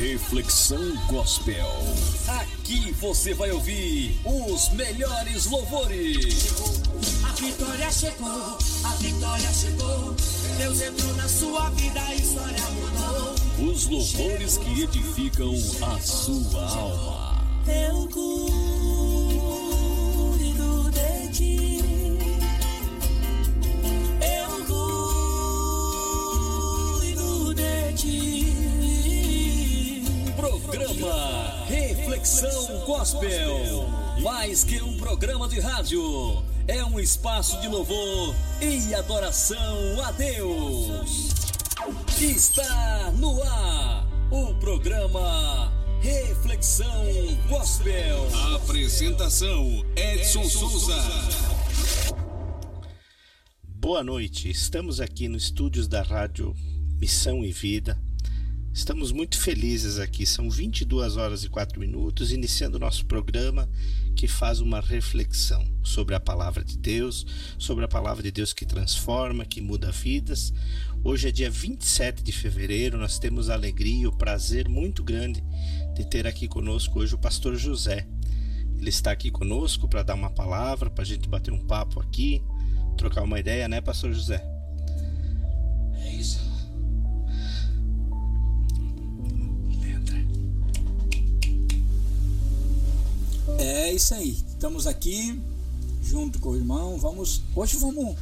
Reflexão Gospel. Aqui você vai ouvir os melhores louvores. Chegou, a vitória chegou, a vitória chegou. Deus entrou na sua vida, a história mudou. Os louvores que edificam a sua alma. Eu Programa Reflexão Gospel. Mais que um programa de rádio, é um espaço de louvor e adoração a Deus. Está no ar o programa Reflexão Gospel. Apresentação Edson Souza. Boa noite, estamos aqui no estúdios da rádio Missão e Vida. Estamos muito felizes aqui, são 22 horas e 4 minutos, iniciando o nosso programa que faz uma reflexão sobre a palavra de Deus, sobre a palavra de Deus que transforma, que muda vidas. Hoje é dia 27 de fevereiro, nós temos a alegria e o prazer muito grande de ter aqui conosco hoje o pastor José. Ele está aqui conosco para dar uma palavra, para a gente bater um papo aqui, trocar uma ideia, né, pastor José? É isso. É isso aí. Estamos aqui junto com o irmão. Vamos hoje vamos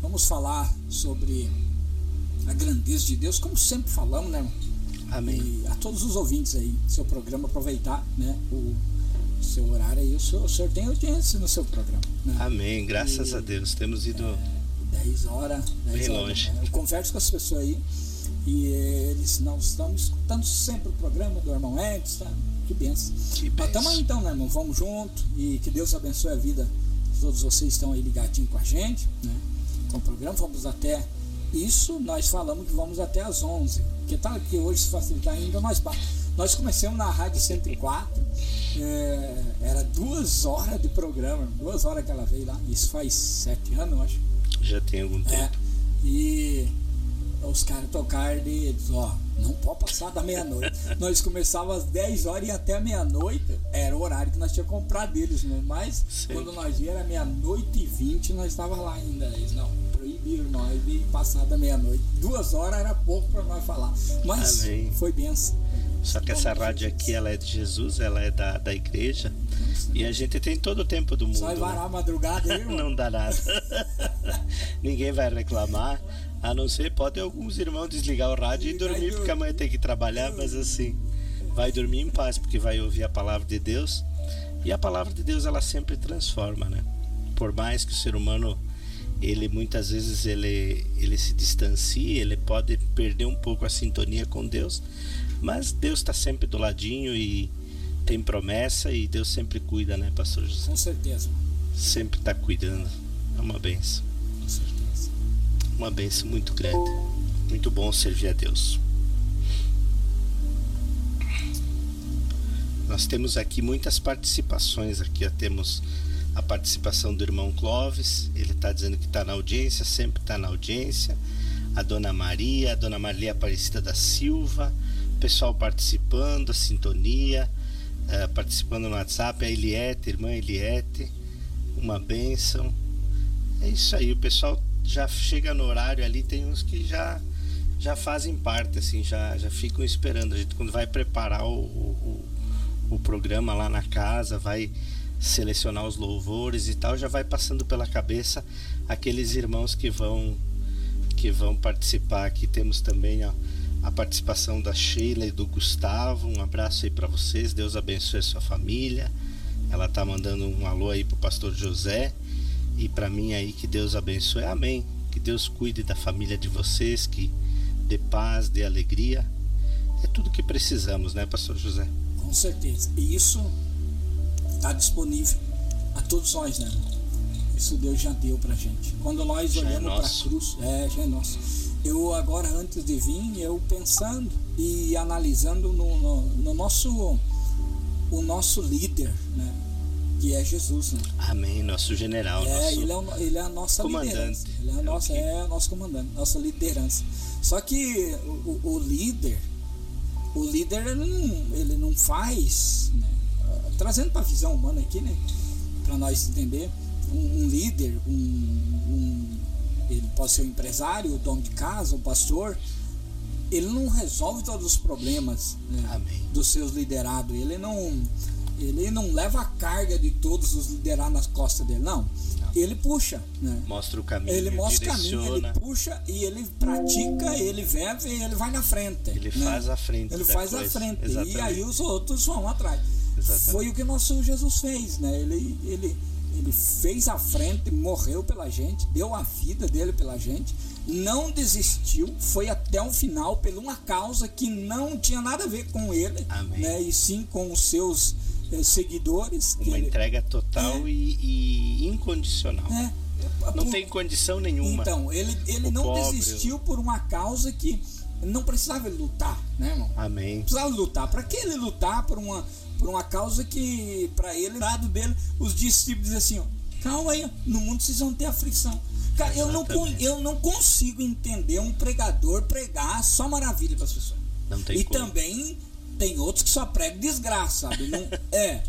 vamos falar sobre a grandeza de Deus, como sempre falamos, né? Irmão? Amém. E a todos os ouvintes aí, seu programa aproveitar, né? O seu horário aí, o senhor, o senhor tem audiência no seu programa. Né? Amém, graças E- a Deus. Temos ido 10 horas, 10 Bem horas. longe. né? Eu converso com as pessoas aí e eles não estão escutando sempre o programa do irmão Edson, tá? Que benção. Que Mas benção. tamo aí então, né, irmão? Vamos junto e que Deus abençoe a vida de todos vocês que estão aí ligadinhos com a gente, né? Com o programa, vamos até. Isso nós falamos que vamos até às 11. Que tal que hoje, se facilitar ainda, nós. ba- Nós começamos na Rádio 104, é, era duas horas de programa, duas horas que ela veio lá. Isso faz sete anos, eu acho. já tem algum É, tempo. e os caras tocaram de, ó, não pode passar da meia-noite. nós começávamos às 10 horas e até meia-noite era o horário que nós tínhamos comprado deles mesmo. Mas Sim. quando nós ia era meia-noite e 20, nós estávamos lá ainda. Eles não, proibiram nós de passar da meia-noite. Duas horas era pouco para nós falar. Mas Amém. foi benção. Só que essa rádio aqui, ela é de Jesus, ela é da, da igreja. E a gente tem todo o tempo do mundo. Só vai varar né? a madrugada aí. Não dá nada. Ninguém vai reclamar. A não ser, pode alguns irmãos desligar o rádio e dormir, porque amanhã tem que trabalhar, mas assim, vai dormir em paz, porque vai ouvir a palavra de Deus. E a palavra de Deus, ela sempre transforma, né? Por mais que o ser humano, ele muitas vezes ele, ele se distancie, ele pode perder um pouco a sintonia com Deus, mas Deus está sempre do ladinho e tem promessa e Deus sempre cuida, né, pastor José? Com certeza, Sempre está cuidando. É uma benção. Uma benção muito grande. Muito bom servir a Deus. Nós temos aqui muitas participações. Aqui temos a participação do irmão Clóvis. Ele está dizendo que está na audiência, sempre está na audiência. A dona Maria, a dona Maria Aparecida da Silva, pessoal participando, a sintonia, eh, participando no WhatsApp, a Eliette, irmã Eliette, uma benção. É isso aí, o pessoal já chega no horário ali, tem uns que já já fazem parte, assim, já, já ficam esperando. A gente quando vai preparar o, o, o programa lá na casa, vai selecionar os louvores e tal, já vai passando pela cabeça aqueles irmãos que vão que vão participar. Aqui temos também ó, a participação da Sheila e do Gustavo. Um abraço aí para vocês. Deus abençoe a sua família. Ela tá mandando um alô aí pro pastor José e para mim aí que Deus abençoe. Amém. Que Deus cuide da família de vocês, que dê paz, dê alegria. É tudo que precisamos, né, pastor José? Com certeza. E isso está disponível a todos nós, né? Isso Deus já deu pra gente. Quando nós Já é olhamos para a cruz, é, já é nosso. Eu agora, antes de vir, eu pensando e analisando no, no, no nosso o nosso líder, né? Que é Jesus, né? Amém, nosso general, É, nosso ele é, o- ele é a nossa comandante. liderança. Ele é, a É o nossa, é o nosso comandante, nossa liderança. Só que o, o- líder, o líder ele não, ele não faz, né? Trazendo para a visão humana aqui, né? Para nós entender, um, um líder, um, um, ele pode ser um empresário, o dono de casa, o pastor, ele não resolve todos os problemas né, dos seus liderados. Ele não, ele não leva a carga de todos os liderados nas costas dele, não. Ele puxa, né? Mostra o caminho, Ele mostra o direciona. caminho, ele puxa e ele pratica, ele vive e ele vai na frente. Ele né? faz a frente Ele faz a coisa. frente. E Exatamente. aí os outros vão atrás. Exatamente. Foi o que nosso Jesus fez, né? Ele, ele, ele fez a frente, morreu pela gente, deu a vida dele pela gente, não desistiu, foi até o final por uma causa que não tinha nada a ver com ele, Amém. né? E sim com os seus seguidores. Uma ele- entrega total É. e, e incondicional. É, Não por- tem condição nenhuma. Então, ele, ele O não pobre, desistiu por uma causa que não precisava ele lutar, né, irmão? Amém. precisava lutar. Para que ele lutar por uma, por uma causa que, para ele, lado dele, os discípulos dizem assim: ó, calma aí, no mundo vocês vão ter aflição. Cara, eu não, eu não consigo entender um pregador pregar só maravilha para as pessoas. Não tem e como. também tem outros que só pregam desgraça, sabe? Não, é.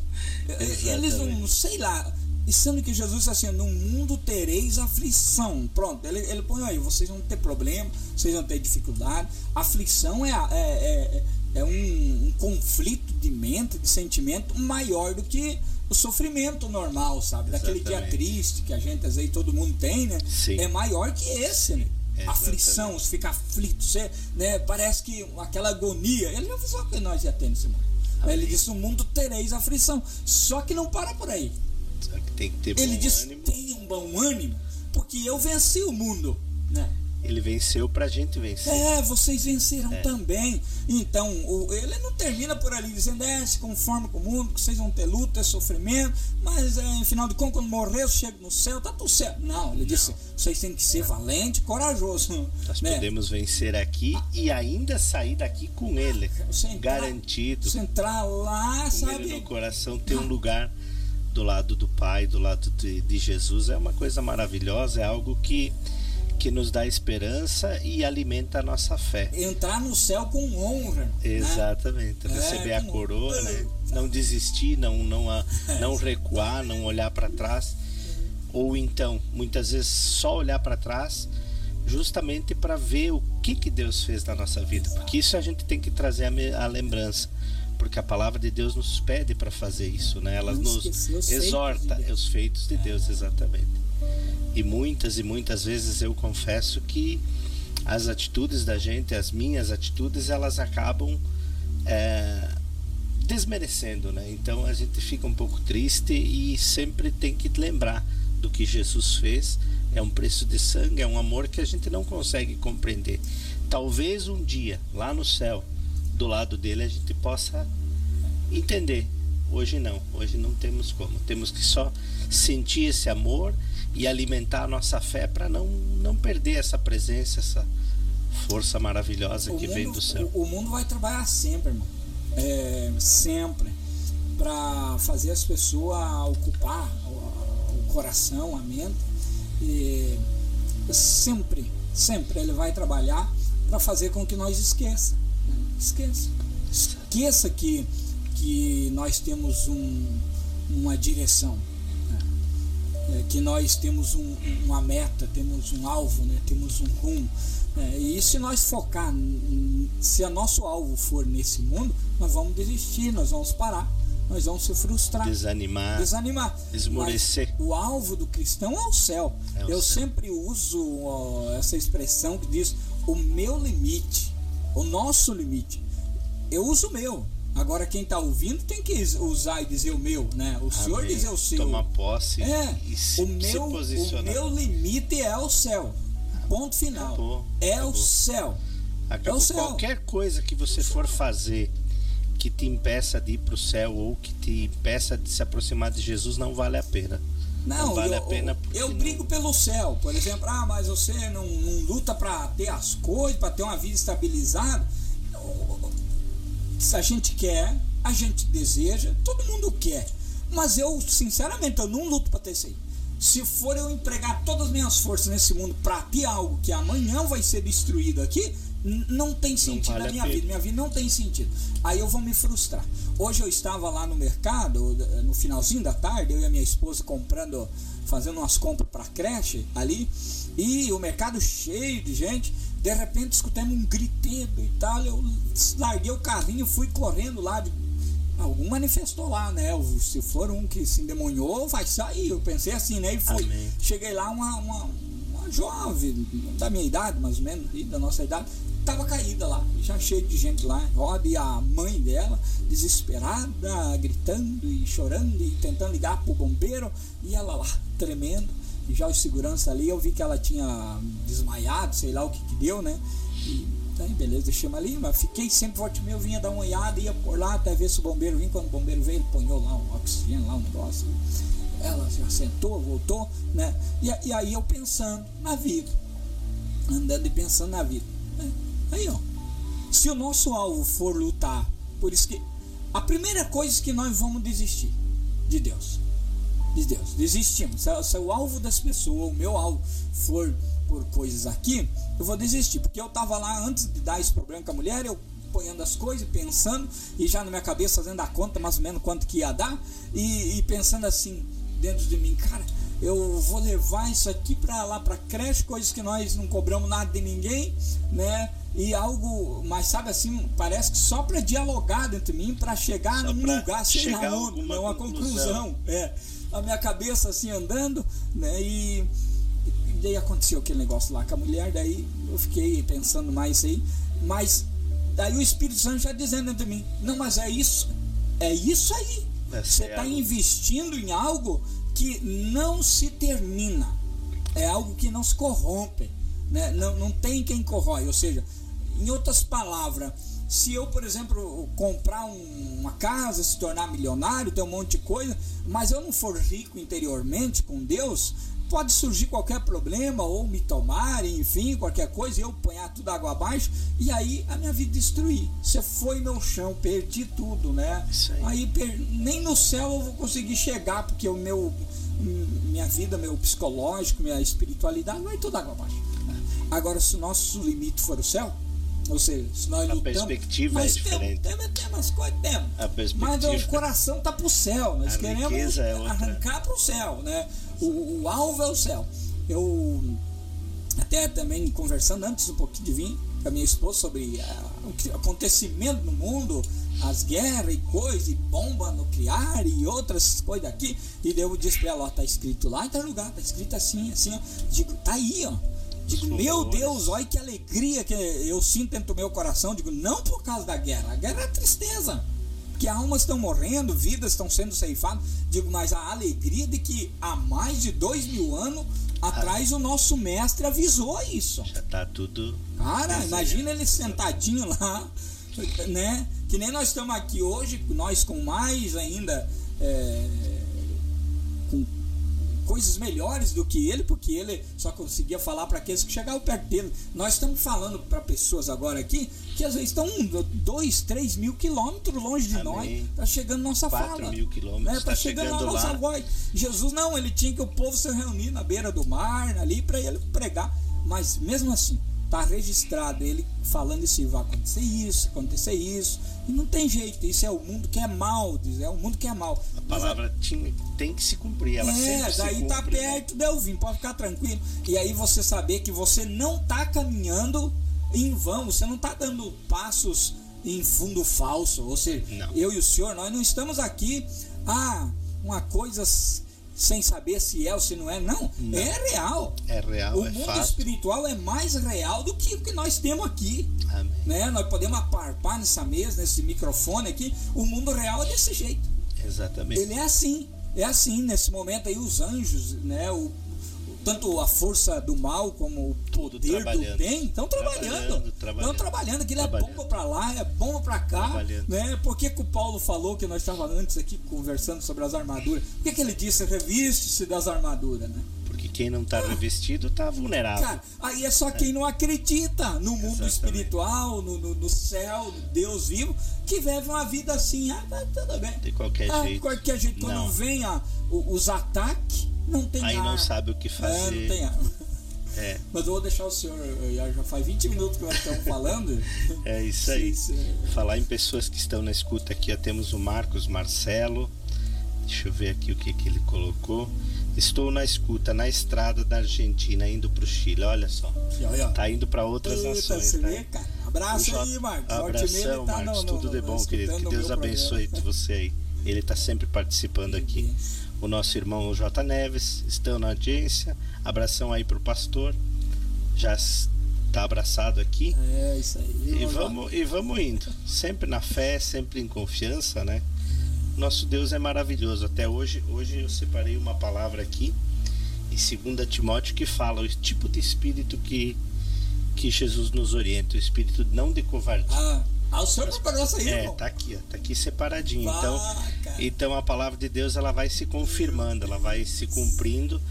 Eles não, Exatamente. sei lá. E sendo que Jesus disse assim: no mundo tereis aflição. Pronto, ele, ele põe aí: vocês vão ter problema, vocês vão ter dificuldade. Aflição é, é, é, é um, um conflito de mente, de sentimento maior do que o sofrimento normal, sabe? Daquele dia Exatamente. triste que a gente, às vezes, todo mundo tem, né? Sim. É maior que esse, né? Exatamente. Aflição, você fica aflito, você, né? Parece que aquela agonia. Ele já avisou que nós já temos esse mundo. Amém. Ele disse: no mundo tereis aflição. Só que não para por aí. Só que tem que ter Ele bom diz: ânimo. tenha um bom ânimo, porque eu venci o mundo. Né? Ele venceu pra gente vencer. É, vocês venceram É. também. Então, o- ele não termina por ali dizendo, é, se conforme com o mundo, que vocês vão ter luta, ter sofrimento, mas é, afinal de contas, quando morrer, eu chego no céu, tá tudo certo. Não, ele disse, vocês têm que ser valente, corajoso. Nós né? podemos vencer aqui e ainda sair daqui com ele. Você entrar- Garantido. Você entrar lá, Com sabe? ele no coração, ter um lugar do lado do Pai, do lado de, de Jesus. É uma coisa maravilhosa, é algo que, que nos dá esperança e alimenta a nossa fé. Entrar no céu com honra. né? Exatamente, É, receber a com- coroa, né? Não desistir, não não a- não recuar, não olhar para trás, ou então muitas vezes só olhar para trás, justamente para ver o que que Deus fez na nossa vida, porque isso a gente tem que trazer a, a lembrança, porque a palavra de Deus nos pede para fazer isso, né? Ela nos exorta Deus. os feitos de Deus, exatamente. E muitas e muitas vezes eu confesso que as atitudes da gente, as minhas atitudes, elas acabam é, desmerecendo, né? Então a gente fica um pouco triste e sempre tem que lembrar do que Jesus fez. É um preço de sangue, é um amor que a gente não consegue compreender. Talvez um dia, lá no céu, do lado dele, a gente possa entender. Hoje não, hoje não temos como. Temos que só sentir esse amor e alimentar a nossa fé para não, não perder essa presença, essa força maravilhosa que vem do céu. O, o mundo vai trabalhar sempre, irmão. É, sempre. Para fazer as pessoas ocupar o, o coração, a mente. E sempre, sempre ele vai trabalhar para fazer com que nós esqueça. né? Esqueça. Esqueça que, que nós temos um, uma direção. É, que nós temos um- uma meta, temos um alvo, né? temos um rumo. É, e se nós focar, se o nosso alvo for nesse mundo, nós vamos desistir, nós vamos parar, nós vamos se frustrar, Desanimar, desanimar. esmorecer. Mas o alvo do cristão é o céu. É o Eu céu. sempre uso ó, essa expressão que diz o meu limite, o nosso limite. Eu uso o meu. Agora quem está ouvindo tem que usar e dizer o meu, né? O senhor Amém. dizer o seu. Tomar posse É, e se, o se meu, o posicionar. meu limite é o céu. Ponto final. Acabou, é acabou. o céu. Acabou. É o céu. Qualquer coisa que você for fazer que te impeça de ir para o céu ou que te impeça de se aproximar de Jesus não vale a pena. Não, Não vale eu, a pena eu não- brigo pelo céu, por exemplo, ah, mas você não, não luta para ter as coisas, para ter uma vida estabilizada. Se a gente quer, a gente deseja, todo mundo quer. Mas eu, sinceramente, eu não luto para ter isso aí. Se for eu empregar todas as minhas forças nesse mundo para ter algo que amanhã vai ser destruído aqui, Não tem sentido vale na a minha vida. Minha vida não tem sentido. Aí eu vou me frustrar. Hoje eu estava lá no mercado, eh, no finalzinho da tarde, eu e a minha esposa comprando, fazendo umas compras para creche ali, e o mercado cheio de gente. De repente escutamos um griteiro e tal. Eu larguei o carrinho, fui correndo lá. De, algum manifestou lá, né? Se for um que se endemoniou, vai sair. Eu pensei assim, né? E fui. Amém. Cheguei lá, uma, uma, uma jovem, da minha idade, mais ou menos, da nossa idade, tava caída lá, já cheio de gente lá, roda, e a mãe dela, desesperada, gritando e chorando e tentando ligar pro bombeiro, e ela lá, tremendo, e já os segurança ali, eu vi que ela tinha desmaiado, sei lá o que que deu, né? E aí, beleza, deixamos ali, mas fiquei sempre forte meu, vinha dar uma olhada, ia por lá até ver se o bombeiro vinha, quando o bombeiro veio, ele ponhou lá um oxigênio, lá um negócio, ela já sentou, voltou, né? E, e aí eu pensando na vida, andando e pensando na vida. né? Aí, ó, se o nosso alvo for lutar, por isso que a primeira coisa que nós vamos desistir de Deus, de Deus, desistimos. Se, se o alvo das pessoas, o meu alvo for por coisas aqui, eu vou desistir, porque eu tava lá antes de dar esse problema com a mulher, eu ponhando as coisas, pensando, e já na minha cabeça fazendo a conta mais ou menos quanto que ia dar, e, e pensando assim, dentro de mim, cara, eu vou levar isso aqui para lá para creche, coisas que nós não cobramos nada de ninguém, né? E algo, mas sabe assim, parece que só para dialogar dentro de mim, para chegar Só num lugar, sei lá uma conclusão. conclusão. É, a minha cabeça assim andando, né? E, e daí aconteceu aquele negócio lá com a mulher, daí eu fiquei pensando mais aí, mas daí o Espírito Santo já dizendo dentro de mim, não, mas é isso, é isso aí. É Você está investindo em algo que não se termina, é algo que não se corrompe, né? não, não tem quem corrói, ou seja, em outras palavras, se eu, por exemplo, comprar um- uma casa, se tornar milionário, ter um monte de coisa, mas eu não for rico interiormente com Deus, pode surgir qualquer problema ou me tomar, enfim, qualquer coisa, eu ponhar tudo água abaixo e aí a minha vida destruir. Você foi meu chão, perdi tudo, né? Isso aí. per- nem no céu eu vou conseguir chegar porque o meu minha vida, meu psicológico, minha espiritualidade vai tudo água abaixo. né? Agora, se o nosso limite for o céu, ou seja, se nós A lutamos, perspectiva é diferente. Temos, temos, temos as coisas, temos. A Mas perspectiva. o coração tá pro céu. Nós A queremos é arrancar pro céu, né? O, o alvo é o céu. Eu até também conversando antes um pouquinho de vir com a minha esposa sobre ah, o que- acontecimento no mundo, as guerras e coisas, e bomba nuclear e outras coisas aqui. E eu disse pra ela, ó, tá escrito lá em tal lugar, tá escrito assim, assim, ó. Digo, tá aí, ó. Digo, meu. Deus, olha que alegria que eu sinto dentro do meu coração. Digo, não por causa da guerra, a guerra é tristeza. Porque almas estão morrendo, vidas estão sendo ceifadas. Digo, mas a alegria de que há mais de dois mil anos atrás o nosso mestre avisou isso. Já tá tudo. Cara, imagina ele sentadinho lá, né? Que nem nós estamos aqui hoje, nós com mais ainda. é, coisas melhores do que ele, porque ele só conseguia falar para aqueles que chegavam perto dele. Nós estamos falando para pessoas agora aqui que às vezes estão dois, três mil quilômetros longe de Amém. nós, tá chegando nossa Quatro fala. mil quilômetros, né? Tá, tá chegando, chegando a nossa lá. voz. Jesus não, ele tinha que o povo se reunir na beira do mar, ali para ele pregar. Mas mesmo assim, tá registrado ele falando isso, vai acontecer isso, acontecer isso. E não tem jeito, isso é o mundo que é mal, diz, é o mundo que é mal. A palavra tinha, tem que se cumprir. Ela é, sempre se daí cumpre. tá né? perto de eu vir, pode ficar tranquilo. E aí você saber que você não tá caminhando em vão, você não tá dando passos em fundo falso. Ou seja, Não. eu e o senhor, nós não estamos aqui, ah, uma coisa sem saber se é ou se não é. Não, Não. é real. É real, o é mundo fato. espiritual é mais real do que o que nós temos aqui. Amém. Né? Nós podemos aparpar nessa mesa, nesse microfone aqui. O mundo real é desse jeito. Exatamente. Ele é assim, é assim nesse momento aí os anjos, né, o, tanto a força do mal como o Tudo poder do bem estão trabalhando, estão trabalhando. aquilo é bomba para lá, é bomba para cá, né? Por que, que o Paulo falou que nós estávamos antes aqui conversando sobre as armaduras? Por que, que ele disse reviste-se das armaduras, né? Porque quem não tá revestido tá vulnerável. Cara, aí é só quem não acredita no mundo Exatamente. espiritual, no, no, no céu, no Deus vivo, que vive uma vida assim, ah, tá tudo bem. De qualquer Ah, jeito. de qualquer jeito, quando Não. vem a- o- os ataques, não tem Aí ar. não sabe o que É, fazer. não tem ar. É. Mas eu vou deixar o senhor, já já faz 20 minutos que nós estamos falando. É isso aí. Sim, sim. Falar em pessoas que estão na escuta aqui, temos o Marcos Marcelo. Deixa eu ver aqui o que, que ele colocou. Estou na escuta, na estrada da Argentina, indo para o Chile. Olha só. E olha, ó. Tá indo para outras Eita, nações, tá? vê, cara. Abraço aí, Marcos. Abração, tá Marcos. Tudo de bom, querido. Que Deus abençoe você aí. Ele está sempre participando aqui. O nosso irmão J. Neves estão na audiência. Abração aí pro pastor. Já está abraçado aqui. É, isso aí. E Vamos e vamos indo. Sempre na fé, sempre em confiança, né? Nosso Deus é maravilhoso. Até hoje, hoje eu separei uma palavra aqui em 2 Timóteo que fala o tipo de espírito que, que Jesus nos orienta, o espírito não de covardia. Ah, ah, o senhor preparou essa aí, É, tá aqui, ó, tá aqui separadinho. Então, então a palavra de Deus ela vai se confirmando, ela vai se cumprindo.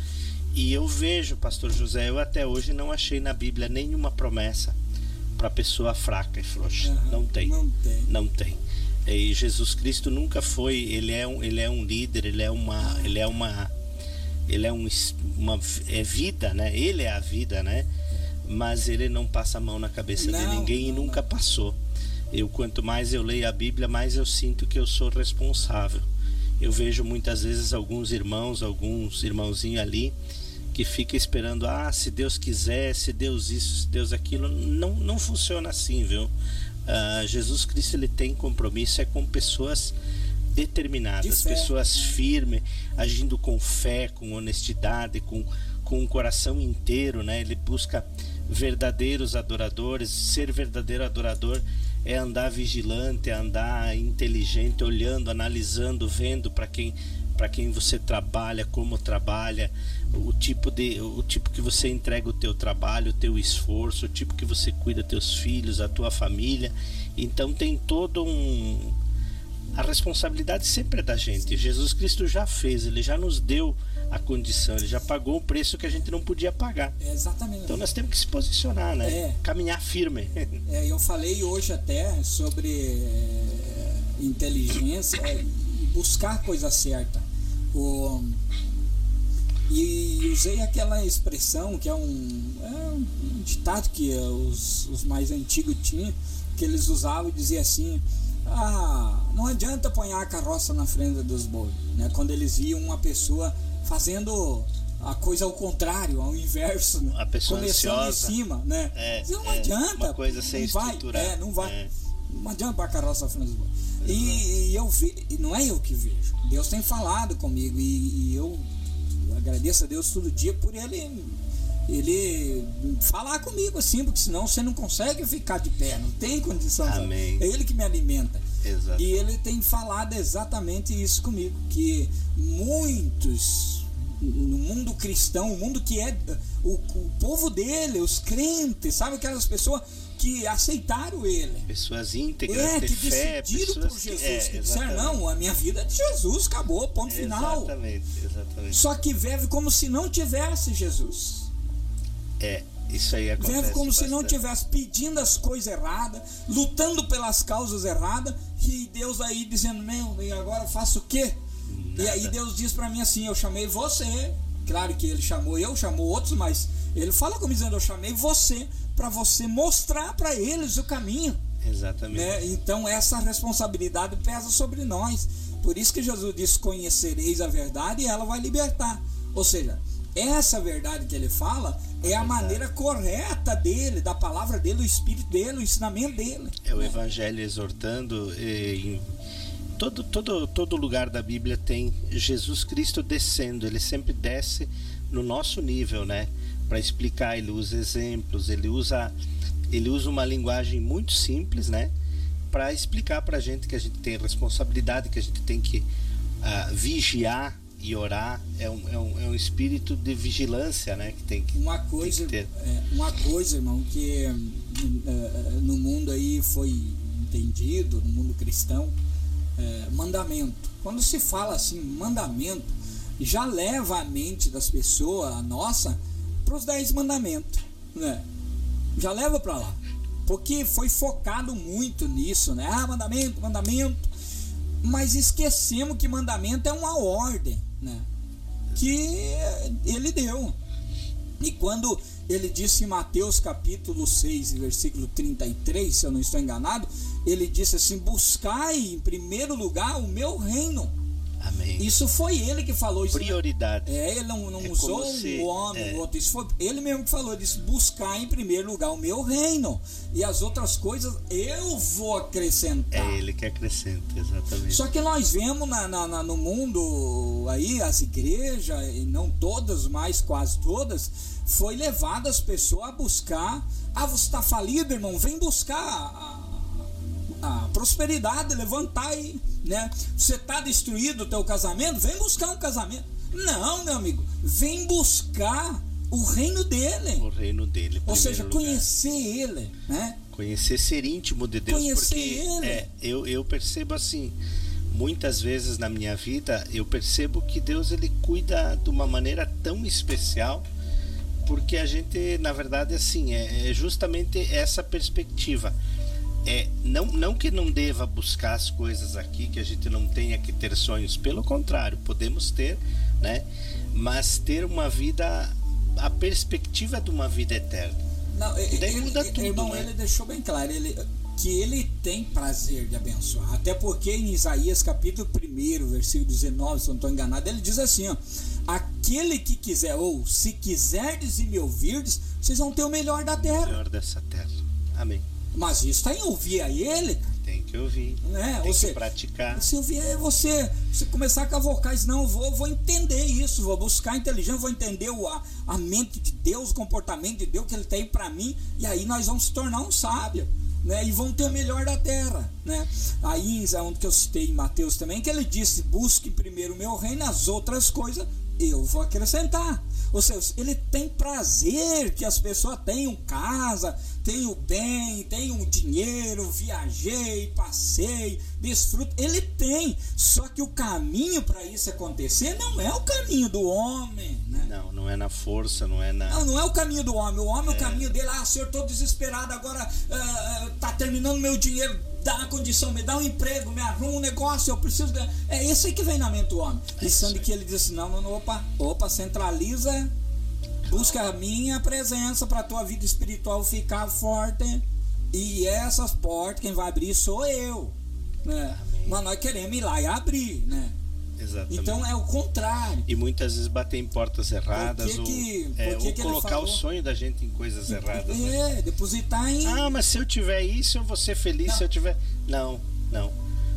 E eu vejo, pastor José, eu até hoje não achei na Bíblia nenhuma promessa para pessoa fraca e frouxa. Aham, Não tem. Não tem. Não tem. E Jesus Cristo nunca foi, ele é um, ele é um líder, ele é uma, ele é uma, ele é um, uma é vida, né? Ele é a vida, né? Mas ele não passa a mão na cabeça de Não, ninguém e nunca passou. Eu quanto mais eu leio a Bíblia, mais eu sinto que eu sou responsável. Eu vejo muitas vezes alguns irmãos, alguns irmãozinhos ali que fica esperando, ah, se Deus quiser, se Deus isso, se Deus aquilo, não não funciona assim, viu? Ah, Jesus Cristo ele tem compromisso é com pessoas determinadas, De pessoas firmes, agindo com fé, com honestidade, com com um coração inteiro, né? Ele busca verdadeiros adoradores. Ser verdadeiro adorador é andar vigilante, é andar inteligente, olhando, analisando, vendo para quem para quem você trabalha, como trabalha, o tipo de o tipo que você entrega o teu trabalho, o teu esforço, o tipo que você cuida teus filhos, a tua família. Então tem todo um a responsabilidade sempre é da gente. Jesus Cristo já fez, ele já nos deu a condição, ele já pagou o preço que a gente não podia pagar. É exatamente. Então nós temos que se posicionar, né? É. Caminhar firme. É, eu falei hoje até sobre é, inteligência é, e buscar a coisa certa. O, e usei aquela expressão que é um, é um ditado que os, os mais antigos tinham, que eles usavam e dizia assim, ah, não adianta apanhar a carroça na frente dos bois, né? Quando eles viam uma pessoa fazendo a coisa ao contrário, ao inverso, né? A pessoa começando ansiosa. em cima, né? É, não é, adianta, uma coisa sem não vai, é, não vai. É. Não adianta para a carroça bois. E, e eu vi, e não é eu que vejo. Deus tem falado comigo e, e eu agradeço a Deus todo dia por ele ele falar comigo assim, porque senão você não consegue ficar de pé, não tem condição. Amém. É ele que me alimenta. Exato. E ele tem falado exatamente isso comigo, que muitos no mundo cristão, o mundo que é o, o povo dele, os crentes, sabe aquelas pessoas que aceitaram ele. Pessoas íntegras, É, que fé, decidiram por que- Jesus. é, que disseram, não, a minha vida é de Jesus, acabou, ponto final. Exatamente, exatamente. Só que vive como se não tivesse Jesus. É, isso aí acontece. Vive como se não bastante. tivesse pedindo as coisas erradas, lutando pelas causas erradas, e Deus aí dizendo, meu, e agora eu faço o quê? E aí Deus diz pra mim assim, eu chamei você, claro que ele chamou eu, chamou outros, mas ele fala comigo dizendo, eu chamei você para você mostrar para eles o caminho. Exatamente. né? Então essa responsabilidade pesa sobre nós. Por isso que Jesus disse: Conhecereis a verdade e ela vai libertar. Ou seja, essa verdade que ele fala é a maneira correta dele, da palavra dele, o espírito dele, o ensinamento dele. É o? Evangelho exortando. em todo, todo, todo lugar da Bíblia tem Jesus Cristo descendo. Ele sempre desce no nosso nível, né? Para explicar, ele usa exemplos, ele usa, ele usa uma linguagem muito simples, né? Para explicar para a gente que a gente tem responsabilidade, que a gente tem que ah, vigiar e orar. É um, é, um, é um espírito de vigilância, né? Que tem que, Uma coisa, que ter. é, uma coisa, irmão, que hum, é, no mundo aí foi entendido, no mundo cristão, é, mandamento. Quando se fala assim, mandamento, já leva a mente das pessoas, a nossa, para os dez mandamentos, né? Já leva para lá. Porque foi focado muito nisso, né? Ah, mandamento, mandamento. Mas esquecemos que mandamento é uma ordem, né? Que ele deu. E quando ele disse em Mateus capítulo 6, versículo 33, se eu não estou enganado, ele disse assim: Buscai em primeiro lugar o meu reino. Amém. Isso foi ele que falou isso. Prioridade. É, ele não, não É usou se- o homem, é. outro. Isso foi ele mesmo que falou. Ele disse: buscar em primeiro lugar o meu reino. E as outras coisas eu vou acrescentar. É ele que acrescenta, exatamente. Só que nós vemos na, na- na- no mundo aí, as igrejas, e não todas, mas quase todas, foi levado as pessoas a buscar. Ah, você está falido, irmão? Vem buscar a, prosperidade, levantar aí, né? Você está destruído o teu casamento? Vem buscar um casamento. Não, meu amigo, vem buscar o reino dele. O reino dele. Ou seja, lugar. conhecer ele, né? Conhecer, ser íntimo de Deus. Conhecer porque Ele. é, eu, eu percebo assim, muitas vezes na minha vida, eu percebo que Deus ele cuida de uma maneira tão especial, porque a gente, na verdade, assim, é, é justamente essa perspectiva. É, não, não que não deva buscar as coisas aqui, que a gente não tenha que ter sonhos, pelo contrário, podemos ter, né? Mas ter uma vida, a perspectiva de uma vida eterna. Não, E daí ele, muda ele- tudo, irmão, né? ele deixou bem claro ele, que ele tem prazer de abençoar. Até porque em Isaías capítulo 1, versículo 19, se eu não estou enganado, ele diz assim: ó, aquele que quiser, ou se quiserdes e me ouvirdes, vocês vão ter o melhor da terra. Melhor dessa terra. Amém. Mas isso está em ouvir a ele, Tem que ouvir, né? tem Ou que seja, praticar. Se eu vier você, você começar a cavocar isso, não, eu vou, vou entender isso, vou buscar inteligência, vou entender o, a, a mente de Deus, o comportamento de Deus que Ele tem para mim, e aí nós vamos se tornar um sábio. Né, e vão ter o melhor da terra. Né? Aí, é onde que eu citei em Mateus também, que ele disse: busque primeiro o meu reino, as outras coisas eu vou acrescentar. Ou seja, ele tem prazer que as pessoas tenham casa, tenham bem, tenham dinheiro, viajei, passei, desfruto. Ele tem. Só que o caminho para isso acontecer não é o caminho do homem. Né? Não, não é na força, não é na. Não, não é o caminho do homem. O homem, o caminho dele, ah, senhor, estou desesperado, agora ah, tá terminando meu dinheiro, dá uma condição, me dá um emprego, me arruma um negócio, eu preciso. ganhar. É esse aí que vem na mente do homem. É isso aí. que ele disse: não, não, não, opa, opa, centraliza, busca a minha presença para a tua vida espiritual ficar forte. E essas portas, quem vai abrir sou eu. Né? Mas nós queremos ir lá e abrir, né? Exatamente. Então é o contrário. E muitas vezes bater em portas erradas que ou, que- é, por que ou que ele colocar o sonho da gente em coisas erradas. né? É, depositar em. Ah, mas se eu tiver isso, eu vou ser feliz. Não. Se eu tiver. Não, não.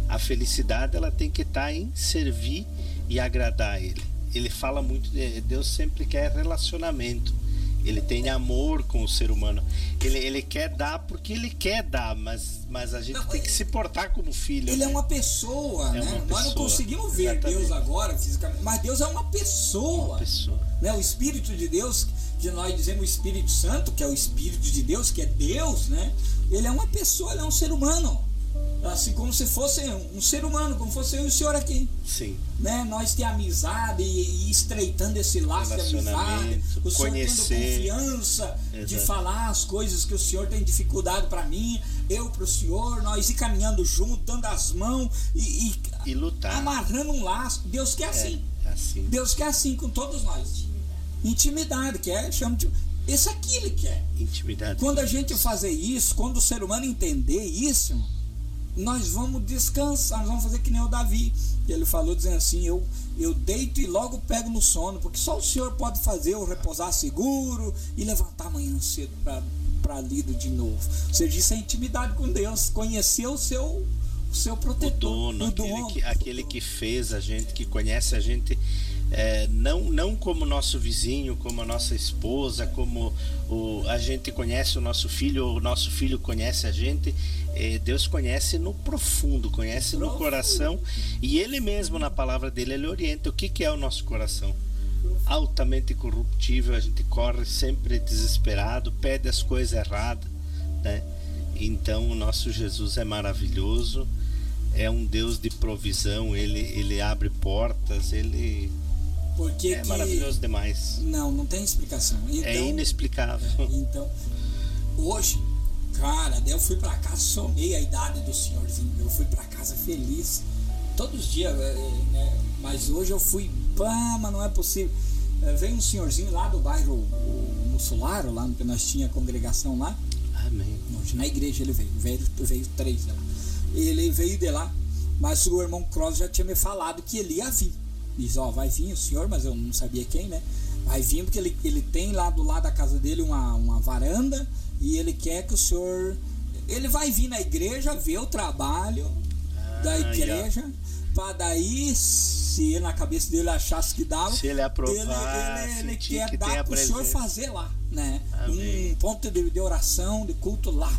A felicidade ela tem que estar em servir e agradar a Ele. Ele fala muito. De, Deus sempre quer relacionamento. Ele tem amor com o ser humano. Ele, ele quer dar porque ele quer dar, mas, mas a gente Não, tem que se portar como filho. Ele né? é uma pessoa, É né? uma Nós não pessoa, conseguimos ver exatamente. Deus agora fisicamente, mas Deus é uma pessoa. Uma pessoa. Né? O Espírito de Deus, que nós dizemos o Espírito Santo, que é o Espírito de Deus, que é Deus, né? Ele é uma pessoa, ele é um ser humano. Assim como se fosse um ser humano, como fosse eu e o senhor aqui. Sim. Né? Nós ter amizade e, e estreitando esse laço de amizade, o senhor conhecer. tendo confiança de Exato. falar as coisas que o senhor tem dificuldade para mim, eu para o senhor, nós ir caminhando junto, dando as mãos e, e E lutar. amarrando um laço. Deus quer assim. É, é assim. Deus quer assim com todos nós. Intimidade, quer, chama de. Esse aqui ele quer. Intimidade. Quando a gente fazer isso, quando o ser humano entender isso, irmão, nós vamos descansar, nós vamos fazer que nem o Davi. Ele falou dizendo assim: eu, eu deito e logo pego no sono, porque só o Senhor pode fazer eu repousar seguro e levantar amanhã cedo para lido de novo. Ou seja, isso é intimidade com Deus, conhecer o seu, o seu o protetor, dono, o aquele, dono. que, aquele que fez a gente, que conhece a gente, é, não, não como nosso vizinho, como a nossa esposa, como o, a gente conhece o nosso filho, ou o nosso filho conhece a gente. É, Deus conhece no profundo, conhece no coração. E Ele mesmo, na palavra dele, ele orienta o que, que é o nosso coração. Altamente corruptível, a gente corre sempre desesperado, pede as coisas erradas, né? Então o nosso Jesus é maravilhoso, é um Deus de provisão, ele, ele abre portas, ele Porque é que- maravilhoso demais. Não, não tem explicação. Então, É inexplicável. É, então, hoje, cara, daí eu fui pra casa, somei a idade do senhorzinho. Eu fui pra casa feliz. Todos os dias, é, né? Mas hoje eu fui, pá, mas não é possível. é, veio um senhorzinho lá do bairro o Mussularo, lá que nós tinha congregação lá. Amém. Hoje na igreja ele veio, veio, veio três lá. Ele veio de lá, mas o irmão Cross já tinha me falado que ele ia vir. Diz, ó, vai vir o senhor, mas eu não sabia quem, né? Vai vir porque ele, ele tem lá do lado da casa dele uma, uma varanda e ele quer que o senhor. Ele vai vir na igreja ver o trabalho da Ah, igreja, para daí, se na cabeça dele achasse que dava, Se ele aprovar, ele, ele, ele quer que dar para o senhor fazer lá, né? Amém. Um ponto de, de oração, de culto lá.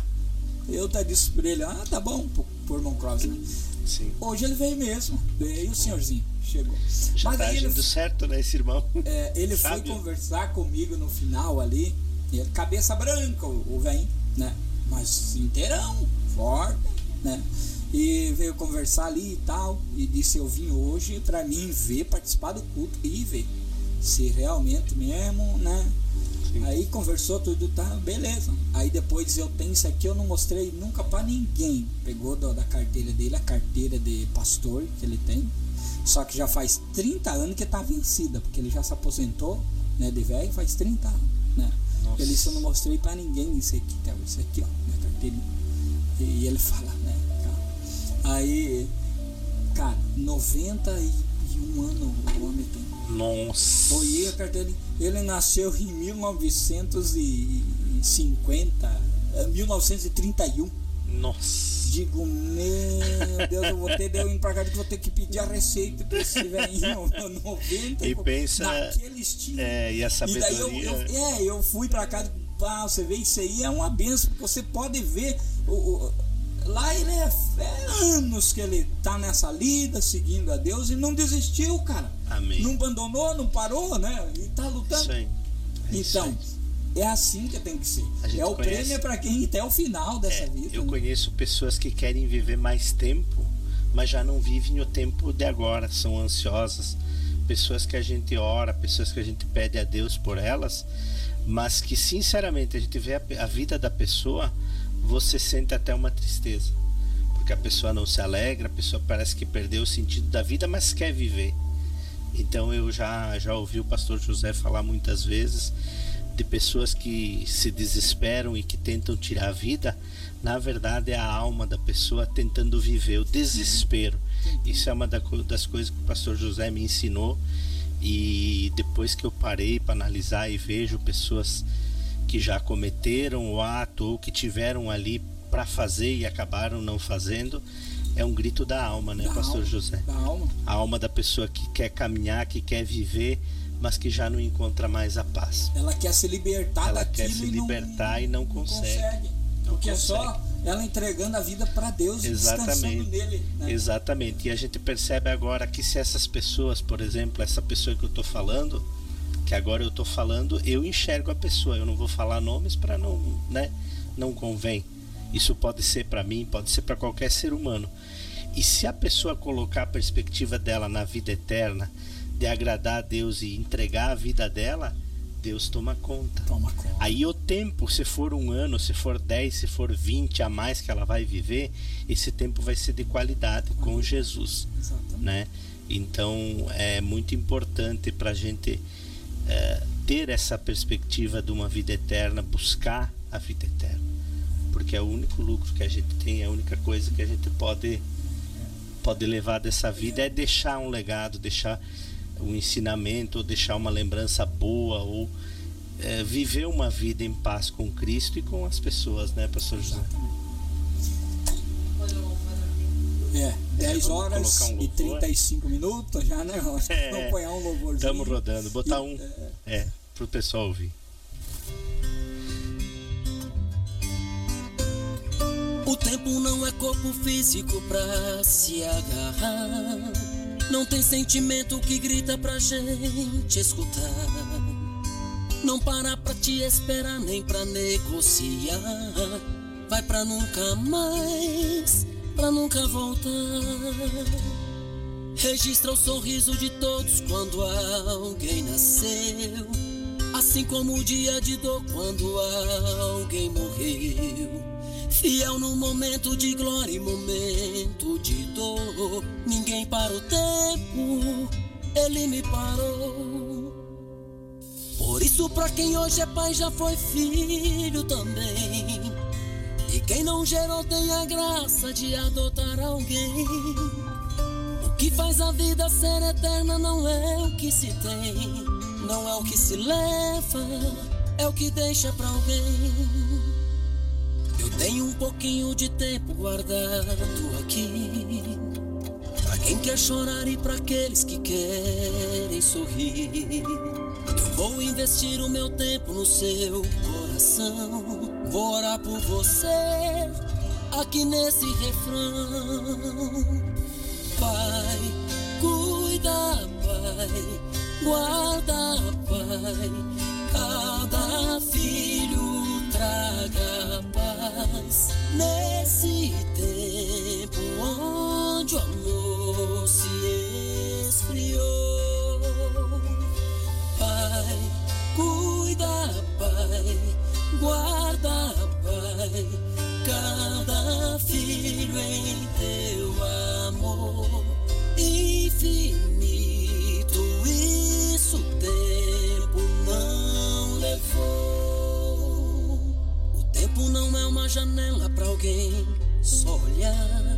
Eu até disse para ele, ah, tá bom, pro irmão Cross, né? Sim. Hoje ele veio mesmo, veio o senhorzinho, chegou. Já Mas tá daí ele, agindo certo, né, esse irmão? é, ele foi Sabe? conversar comigo no final ali, cabeça branca, o, velho, né? Mas inteirão, forte, né? E veio conversar ali e tal, e disse: Eu vim hoje para mim ver, participar do culto e ver se realmente mesmo, né? Sim. Aí conversou tudo, tá, beleza. Aí depois eu tenho isso aqui, eu não mostrei nunca para ninguém. Pegou da, da carteira dele, a carteira de pastor que ele tem. Só que já faz 30 anos que tá vencida, porque ele já se aposentou, né, de velho, faz 30 anos, né? Ele disse, eu não mostrei para ninguém isso aqui, tá? Isso aqui, ó, minha carteirinha. E ele fala, né? cara. Aí, cara, 91 anos o homem tem. Nossa. Foi a carteira. Ele nasceu em 1950, eh, 1931. Nossa. Digo, meu Deus, eu vou ter de eu ir pra casa que vou ter que pedir a receita pra esse velhinho 90. E pensa, naquele estilo. É, e a E daí eu, sabedoria. eu- é, eu fui pra casa, pá, você vê, isso aí é uma benção, porque você pode ver. O, o- lá ele é, é anos que ele tá nessa lida, seguindo a Deus e não desistiu, cara. Amém. Não abandonou, não parou, né? E tá lutando. Isso aí. É Então. É assim que tem que ser. É o conhece- prêmio para quem até o final dessa É, vida. eu né? conheço pessoas que querem viver mais tempo, mas já não vivem o tempo de agora, são ansiosas. Pessoas que a gente ora, pessoas que a gente pede a Deus por elas, mas que sinceramente a gente vê a, a vida da pessoa, você sente até uma tristeza. Porque a pessoa não se alegra, a pessoa parece que perdeu o sentido da vida, mas quer viver. Então eu já, já ouvi o pastor José falar muitas vezes de pessoas que se desesperam e que tentam tirar a vida, na verdade é a alma da pessoa tentando viver o desespero. Isso é uma das coisas que o pastor José me ensinou e depois que eu parei para analisar e vejo pessoas que já cometeram o ato ou que tiveram ali para fazer e acabaram não fazendo, é um grito da alma, né, Da pastor alma, José? Da alma. A alma da pessoa que quer caminhar, que quer viver, mas que já não encontra mais a paz. Ela quer se libertar Ela daquilo quer se e não- libertar e não consegue. Não Porque é consegue. só ela entregando a vida para Deus e Exatamente. nele. Né? Exatamente. E a gente percebe agora que se essas pessoas, por exemplo, essa pessoa que eu tô falando, que agora eu tô falando, eu enxergo a pessoa. Eu não vou falar nomes para não, né? Não convém. Isso pode ser para mim, pode ser para qualquer ser humano. E se a pessoa colocar a perspectiva dela na vida eterna, de agradar a Deus e entregar a vida dela, Deus toma conta. Toma conta. Aí o tempo, se for um ano, se for 10, se for 20 a mais que ela vai viver, esse tempo vai ser de qualidade com Jesus, Exatamente. né? Então é muito importante para a gente é, ter essa perspectiva de uma vida eterna, buscar a vida eterna, porque é o único lucro que a gente tem, é a única coisa que a gente pode pode levar dessa vida é deixar um legado, deixar um ensinamento, ou deixar uma lembrança boa, ou é, viver uma vida em paz com Cristo e com as pessoas, né, Pastor José? É, 10 vamos horas um e louvor. 35 minutos já, né? Vamos É, acompanhar um louvorzinho. Estamos rodando, botar E- um, é, é, pro pessoal ouvir. O tempo não é corpo físico pra se agarrar. Não tem sentimento que grita pra gente escutar. Não para pra te esperar nem pra negociar. Vai pra nunca mais, pra nunca voltar. Registra o sorriso de todos quando alguém nasceu. Assim como o dia de dor quando alguém morreu. Fiel no momento de glória e momento de dor. Ninguém para o tempo, ele me parou. Por isso, pra quem hoje é pai, já foi filho também. E quem não gerou tem a graça de adotar alguém. O que faz a vida ser eterna não é o que se tem, não é o que se leva, é o que deixa pra alguém. Tenho um pouquinho de tempo guardado aqui. Pra quem quer chorar e pra aqueles que querem sorrir. Eu vou investir o meu tempo no seu coração. Vou orar por você aqui nesse refrão. Pai, cuida, Pai, guarda, Pai. Cada filho traga paz nesse tempo onde o amor se esfriou. Pai, cuida, Pai, guarda, Pai, cada filho em teu amor infinito. Não é uma janela pra alguém só olhar,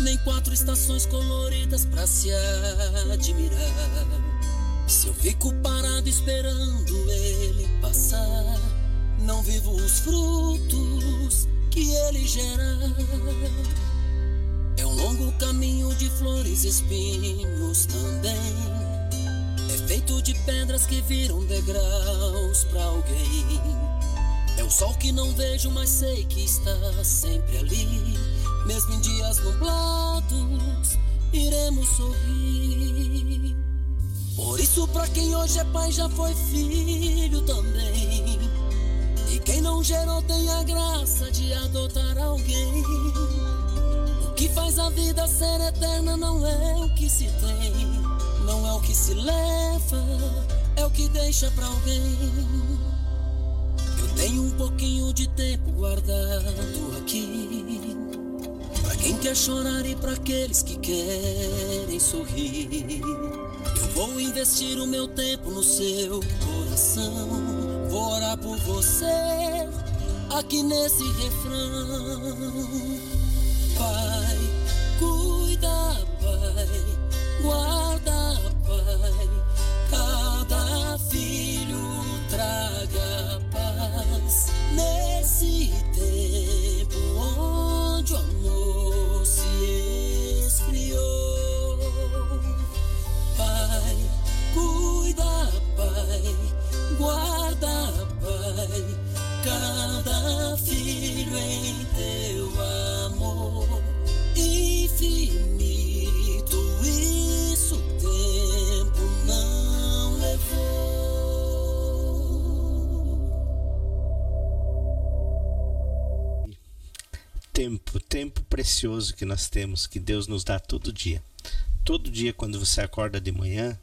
nem quatro estações coloridas pra se admirar. Se eu fico parado esperando ele passar, não vivo os frutos que ele gera. É um longo caminho de flores e espinhos também. É feito de pedras que viram degraus pra alguém. É o sol que não vejo, mas sei que está sempre ali. Mesmo em dias nublados, iremos sorrir. Por isso, pra quem hoje é pai, já foi filho também. E quem não gerou tem a graça de adotar alguém. O que faz a vida ser eterna não é o que se tem, não é o que se leva, é o que deixa pra alguém. Tenho um pouquinho de tempo guardado aqui. Pra quem quer chorar e pra aqueles que querem sorrir. Eu vou investir o meu tempo no seu coração. Vou orar por você aqui nesse refrão. Pai, cuida, Pai, guarda. Nesse tempo onde o amor se esfriou. Pai, cuida, Pai, guarda, Pai, cada filho em teu amor infinito. Tempo, tempo precioso que nós temos, que Deus nos dá todo dia. Todo dia, quando você acorda de manhã,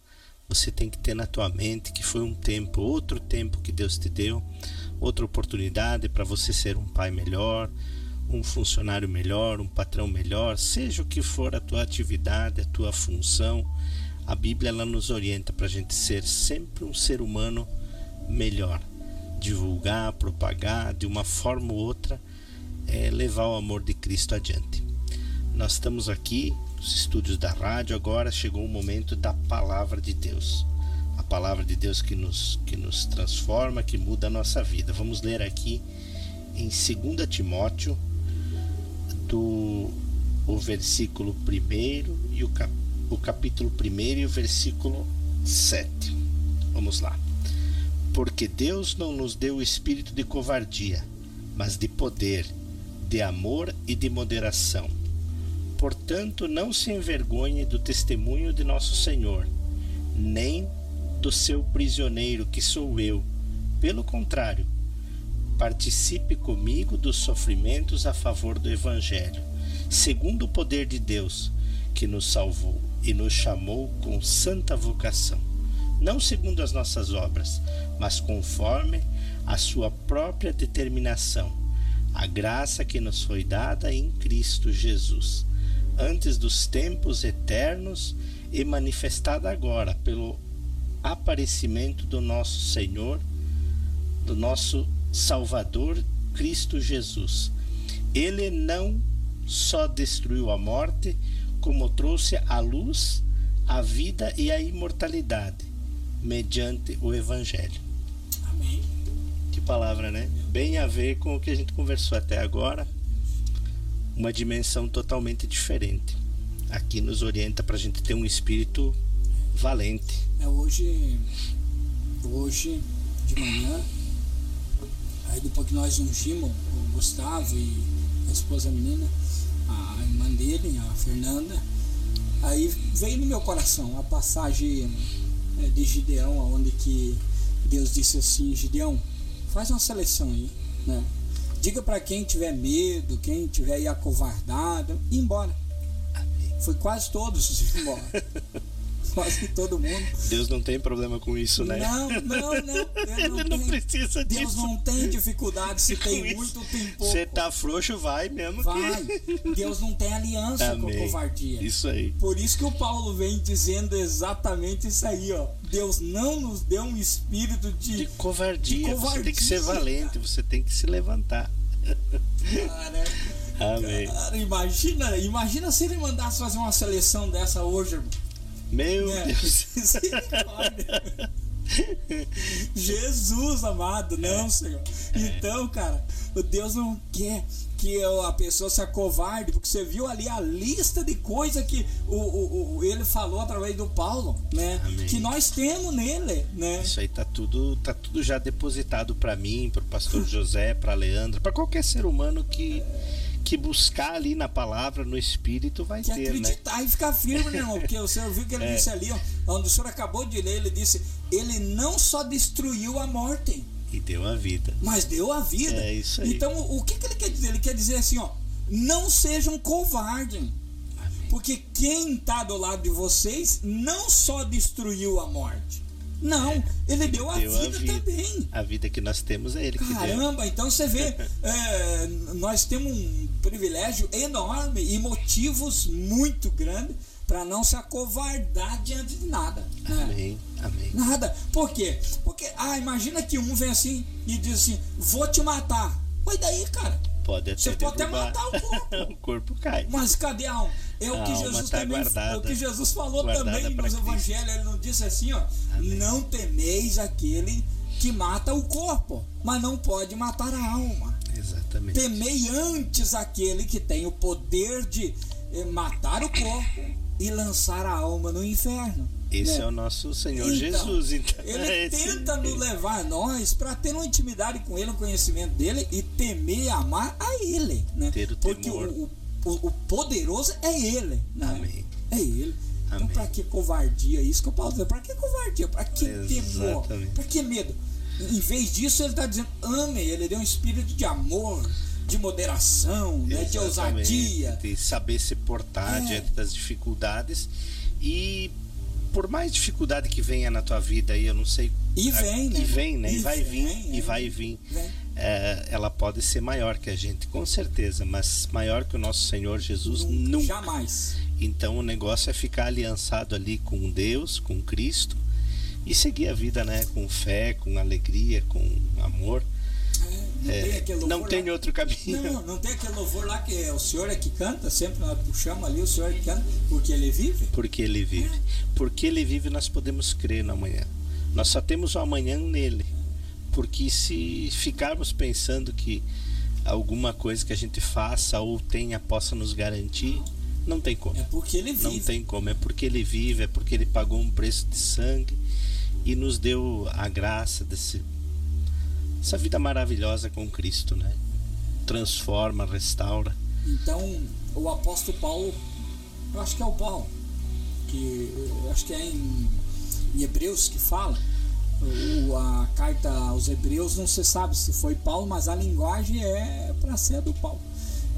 você tem que ter na tua mente que foi um tempo, outro tempo que Deus te deu, outra oportunidade para você ser um pai melhor, um funcionário melhor, um patrão melhor, seja o que for a tua atividade, a tua função. A Bíblia ela nos orienta para a gente ser sempre um ser humano melhor, divulgar, propagar de uma forma ou outra, é, levar o amor de Cristo adiante. Nós estamos aqui nos estúdios da rádio, agora chegou o momento da palavra de Deus. A palavra de Deus que nos, que nos transforma, que muda a nossa vida. Vamos ler aqui em 2 Timóteo, do o versículo 1 e o, cap, o capítulo 1 e o versículo 7. Vamos lá. Porque Deus não nos deu o espírito de covardia, mas de poder, de amor e de moderação. Portanto, não se envergonhe do testemunho de nosso Senhor, nem do seu prisioneiro, que sou eu. Pelo contrário, participe comigo dos sofrimentos a favor do Evangelho, segundo o poder de Deus, que nos salvou e nos chamou com santa vocação, não segundo as nossas obras, mas conforme a sua própria determinação, a graça que nos foi dada em Cristo Jesus, antes dos tempos eternos e manifestada agora pelo aparecimento do nosso Senhor, do nosso Salvador Cristo Jesus. Ele não só destruiu a morte, como trouxe a luz, a vida e a imortalidade, mediante o Evangelho. Que palavra, né? Bem a ver com o que a gente conversou até agora. Uma dimensão totalmente diferente. Aqui nos orienta para a gente ter um espírito valente. É hoje, hoje de manhã, aí depois que nós ungimos o Gustavo e a esposa menina, a irmã dele, a Fernanda, aí veio no meu coração a passagem é, de Gideão, onde que Deus disse assim, Gideão, faz uma seleção aí, né? Diga para quem tiver medo, quem tiver aí acovardado, ir embora. Foi quase todos embora. quase todo mundo. Deus não tem problema com isso, né? Não, não, não. Ele não, não tem, precisa Deus disso. não tem dificuldade se Com tem isso. muito ou tem pouco. Você tá frouxo, vai mesmo. Vai. Que... Deus não tem aliança com a Amém. covardia. Isso aí. Por isso que o Paulo vem dizendo exatamente isso aí, ó. Deus não nos deu um espírito De de, covardia. De Você tem que ser covardia, valente, você tem que se levantar. cara. Amém. Cara, imagina, imagina se ele mandasse fazer uma seleção dessa hoje, irmão. Meu né? Deus. Jesus amado, não, Senhor. Então, cara, o Deus não quer que a pessoa se acovarde, porque você viu ali a lista de coisa que o, o, o- ele falou através do Paulo, né? Amém. Que nós temos nele, né? Isso aí tá tudo, tá tudo já depositado para mim, para o pastor José, para Leandra, para qualquer ser humano que que buscar ali na palavra, no espírito, vai Que ter, né? acreditar e ficar firme, né, irmão? Porque o senhor viu que ele É. disse ali, ó, onde o senhor acabou de ler, ele disse: ele não só destruiu a morte, E deu a vida. mas deu a vida. É isso aí. Então, o que, que ele quer dizer? Ele quer dizer assim, ó, não sejam covardes. Porque quem está do lado de vocês não só destruiu a morte. Não, ele deu, a, a vida vida. também. A vida que nós temos é ele que deu. Caramba, então você vê, é, nós temos um privilégio enorme e motivos muito grandes para não se acovardar diante de nada. né? Amém. Amém. Nada. Por quê? Porque, ah, imagina que um vem assim e diz assim: vou te matar. Mas daí, cara? Pode até Você pode até derrubar. matar o corpo. o corpo cai. Mas cadê a alma? É o que Jesus tá também guardada. é o que Jesus falou também nos evangelhos. Ele não disse assim, ó: não temeis aquele que mata o corpo, mas não pode matar a alma. Exatamente. Temei antes aquele que tem o poder de eh, matar o corpo e lançar a alma no inferno. Esse né? é o nosso Senhor Então, Jesus, então. Ele Esse- tenta nos levar nós para ter uma intimidade com ele, um conhecimento dele e temer amar a ele, né? Ter o Porque temor. o, o, o poderoso é ele, né? Amém. É ele. Então, Amém. para que covardia? Isso que eu falo, para que covardia? Para que temor? Para que medo? Em vez disso, ele está dizendo: ame, ele deu um espírito de amor, de moderação, né? de ousadia. De saber se portar É. diante das dificuldades. E por mais dificuldade que venha na tua vida aí, eu não sei. E vem, né? E vem, né? E, E vai vem, vir, é. e vai vir. Vem. É, ela pode ser maior que a gente, com certeza, mas maior que o nosso Senhor Jesus nunca. Jamais. Então o negócio é ficar aliançado ali com Deus, com Cristo e seguir a vida, né? Com fé, com alegria, com amor. É, não É, tem não tem outro caminho. Não, não tem aquele louvor lá que é o senhor é que canta, sempre nós puxamos ali, o senhor é que canta, porque ele vive. Porque ele vive. Porque ele vive, nós podemos crer no amanhã. Nós só temos o amanhã nele. Porque se ficarmos pensando que alguma coisa que a gente faça ou tenha possa nos garantir, não tem como. É porque ele vive. Não tem como. É porque ele vive, é porque ele pagou um preço de sangue e nos deu a graça desse essa vida maravilhosa com Cristo, né? Transforma, restaura. Então, o apóstolo Paulo, eu acho que é o Paulo, que eu acho que é em, em Hebreus que fala, o- a carta aos Hebreus, não se sabe se foi Paulo, mas a linguagem é para ser a do Paulo.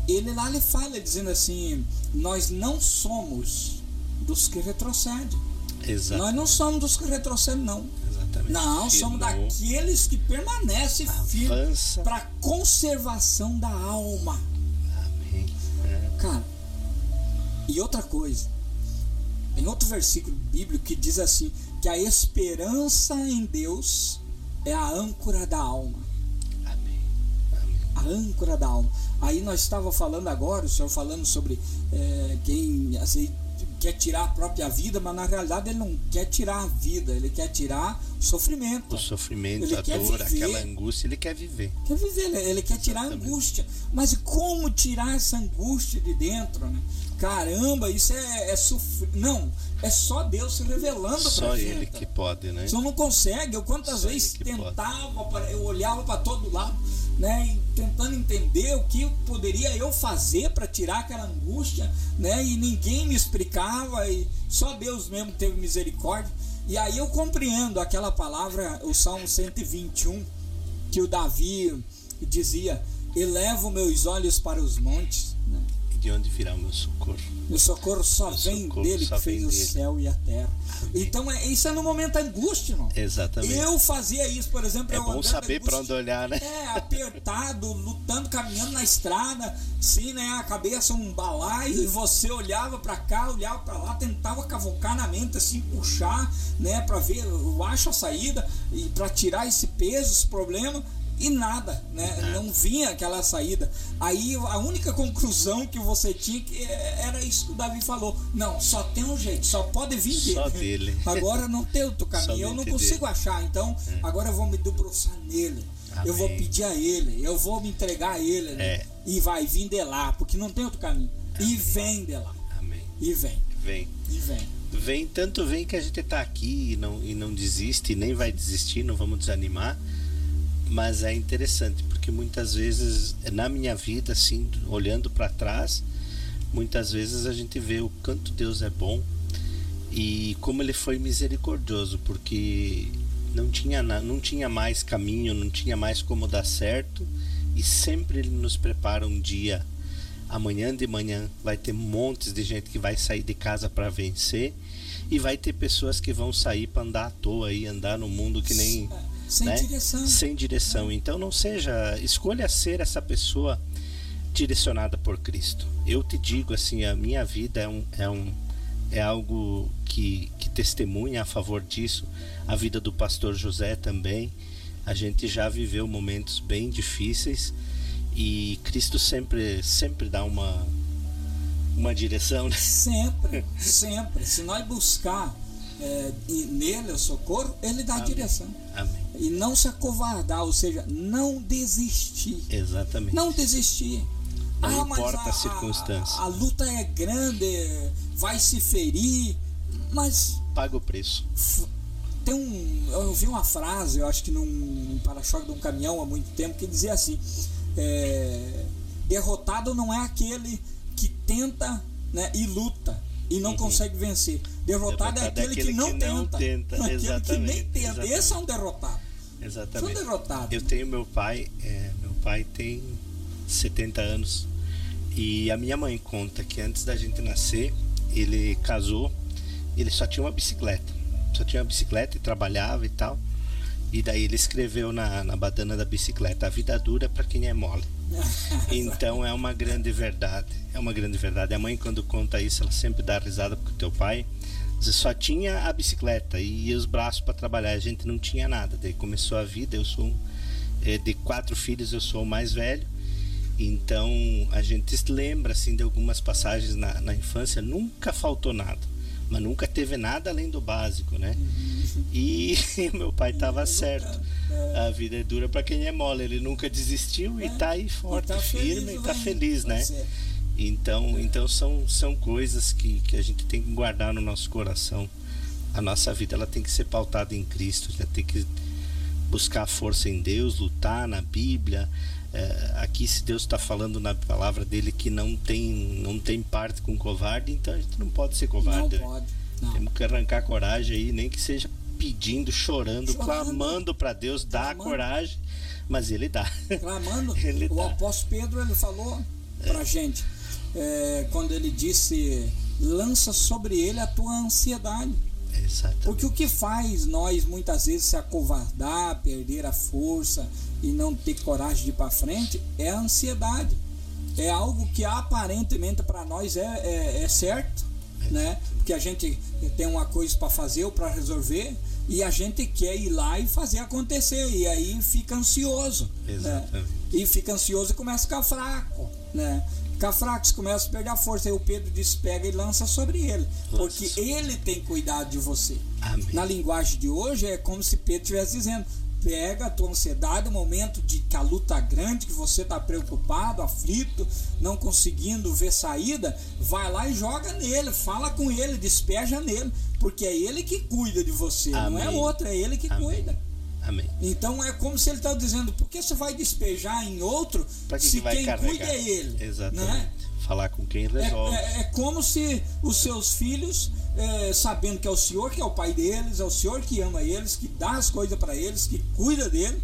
Ele lá ele fala dizendo assim: Nós não somos dos que retrocedem. Exato. Nós não somos dos que retrocedem, não. Exatamente. Não, somos daqueles que permanecem firmes para conservação da alma. Amém. É. Cara, e outra coisa, em outro versículo bíblico que diz assim: que a esperança em Deus é a âncora da alma. Amém. Amém. A âncora da alma. Aí nós estava falando agora, o senhor falando sobre é, quem assim, quer tirar a própria vida, mas na realidade ele não quer tirar a vida, ele quer tirar o sofrimento. O sofrimento, Ele a dor, viver. aquela angústia, ele quer viver. Quer viver, ele, ele quer tirar a angústia. Mas como tirar essa angústia de dentro, né? Caramba, isso é, é sofrer. Não, é só Deus se revelando Só pra ele que pode, né? Você não consegue. Eu quantas Só vezes tentava, pra- eu olhava para todo lado, né, tentando entender o que poderia eu fazer para tirar aquela angústia, né, e ninguém me explicava e só Deus mesmo teve misericórdia. E aí eu compreendo aquela palavra, o Salmo 121, que o Davi dizia: "Elevo meus olhos para os montes", né? De onde virá o meu socorro? O socorro só O vem socorro dele só que fez vem o dele. céu e a terra. Então é, isso é no momento da angústia, irmão. Exatamente. Eu fazia isso, por exemplo. É eu bom saber pra onde olhar, né? É, apertado, lutando, caminhando na estrada, assim, né? A cabeça um balaio, e você olhava pra cá, olhava pra lá, tentava cavocar na mente, assim, puxar, né? Pra ver, eu acho a saída, e pra tirar esse peso, esse problema. E nada, né? Não vinha aquela saída. Aí a única conclusão que você tinha que era isso que o Davi falou. Não, só tem um jeito, só pode vir dele. Só dele. Agora não tem outro caminho. Eu não Somente consigo dele. achar. Então, agora eu vou me debruçar nele. Eu vou Amém. pedir a ele. Eu vou me entregar a ele. né? É. E vai vir de lá, porque não tem outro caminho. E vem de lá. Amém. E vem. Vem. E vem. Vem, tanto vem que a gente tá aqui e não, e não desiste, nem vai desistir, não vamos desanimar. Mas é interessante, porque muitas vezes, na minha vida, assim, olhando para trás, muitas vezes a gente vê o quanto Deus é bom e como ele foi misericordioso, porque não tinha, não tinha mais caminho, não tinha mais como dar certo, e sempre ele nos prepara um dia. Amanhã de manhã vai ter montes de gente que vai sair de casa para vencer, e vai ter pessoas que vão sair para andar à toa aí, andar no mundo que nem Sem né? direção. Sem direção. Então não seja, escolha ser essa pessoa direcionada por Cristo. Eu te digo assim, a minha vida é um é um é algo que, que testemunha a favor disso. A vida do pastor José também. A gente já viveu momentos bem difíceis e Cristo sempre sempre dá uma uma direção, né? Sempre, sempre. Se nós buscar é, nele o socorro, ele dá a direção. Amém. E não se acovardar, ou seja, não desistir. Exatamente. Não desistir. Não ah, importa a, a circunstância. A, a luta é grande, vai se ferir, mas Paga o preço. tem um. Eu ouvi uma frase, eu acho que num para-choque de um caminhão há muito tempo, que dizia assim: é, derrotado não é aquele que tenta né, e luta e não consegue vencer. Derrotado, é Uhum. Derrotado é aquele, que aquele não que não tenta. tenta. Aquele que nem tenta. exatamente. Esse é um derrotado. Exatamente. São derrotados. Eu tenho meu pai, é, meu pai tem 70 anos e a minha mãe conta que antes da gente nascer, ele casou, ele só tinha uma bicicleta. Só tinha uma bicicleta e trabalhava e tal. E daí ele escreveu na, na badana da bicicleta: A vida dura para quem é mole. Então é uma grande verdade. É uma grande verdade. A mãe, quando conta isso, ela sempre dá risada porque o teu pai você só tinha a bicicleta e os braços para trabalhar. A gente não tinha nada. Daí começou a vida. Eu sou um, eh, de quatro filhos, eu sou o mais velho. Então a gente se lembra assim de algumas passagens na, na infância. Nunca faltou nada, mas nunca teve nada além do básico, né? E meu pai estava certo. A vida é dura para quem é mole. Ele nunca desistiu e tá aí forte, tá firme feliz, e tá feliz, né? Então, então são, são coisas que, que a gente tem que guardar no nosso coração. A nossa vida ela tem que ser pautada em Cristo, a gente tem que buscar força em Deus, lutar na Bíblia. É, aqui, se Deus está falando na palavra dele que não tem, não tem parte com covarde, então a gente não pode ser Não covarde. né? pode. Não. Temos que arrancar coragem aí, nem que seja pedindo, chorando, Chorando. clamando para Deus dar Clamando. coragem, mas ele dá. clamando. Ele o dá. apóstolo Pedro ele falou pra gente é, quando ele disse lança sobre ele a tua ansiedade. Exatamente. Porque o que faz nós muitas vezes se acovardar, perder a força e não ter coragem de ir para frente é a ansiedade. É algo que aparentemente para nós é, é, é certo, né? Porque a gente tem uma coisa para fazer ou para resolver e a gente quer ir lá e fazer acontecer e aí fica ansioso, né? Exatamente. E fica ansioso e começa a ficar fraco, né? Fica fraco, você começa a perder a força. Aí o Pedro despega e lança sobre ele, porque sobre- ele tem cuidado de você. Amém. Na linguagem de hoje é como se Pedro estivesse dizendo: pega a tua ansiedade, o momento de que a luta é grande, que você está preocupado, aflito, não conseguindo ver saída, vai lá e joga nele, fala com ele, despeja nele, porque é ele que cuida de você, não é Amém. outro, é ele que Amém. cuida. Amém. Então é como se ele está dizendo: por que você vai despejar em outro que se que vai quem carregar? cuida é ele? Exatamente. Né? Falar com quem É, resolve. é- é como se os seus filhos, é, sabendo que é o Senhor que é o pai deles, é o Senhor que ama eles, que dá as coisas para eles, que cuida deles,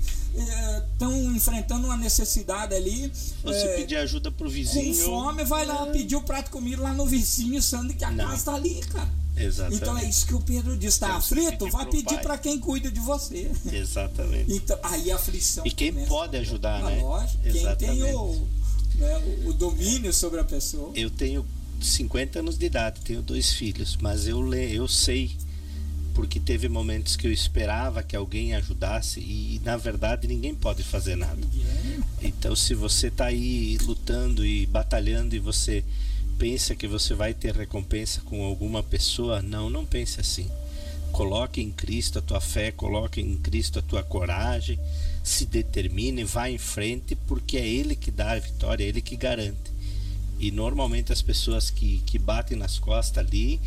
estão enfrentando uma necessidade ali. Você é, pedir ajuda pro com vizinho. fome, vai lá pedir o prato de comida lá no vizinho, sendo que a Não. casa está ali, cara. Exatamente. Então é isso que o Pedro diz: está que aflito? Vai pedir para quem cuida de você. Exatamente. Então, aí a aflição. E quem começa. pode ajudar, né? Lógico, quem tem o, né, o- o domínio sobre a pessoa. Eu tenho 50 anos de idade, tenho dois filhos, mas eu, le- eu sei, porque teve momentos que eu esperava que alguém ajudasse e na verdade ninguém pode fazer nada. Então, se você está aí lutando e batalhando e você pensa que você vai ter recompensa com alguma pessoa, não, não pense assim. Coloque em Cristo a tua fé, coloque em Cristo a tua coragem, se determine, vá em frente, porque é Ele que dá a vitória, é Ele que garante. E normalmente as pessoas que, que batem nas costas ali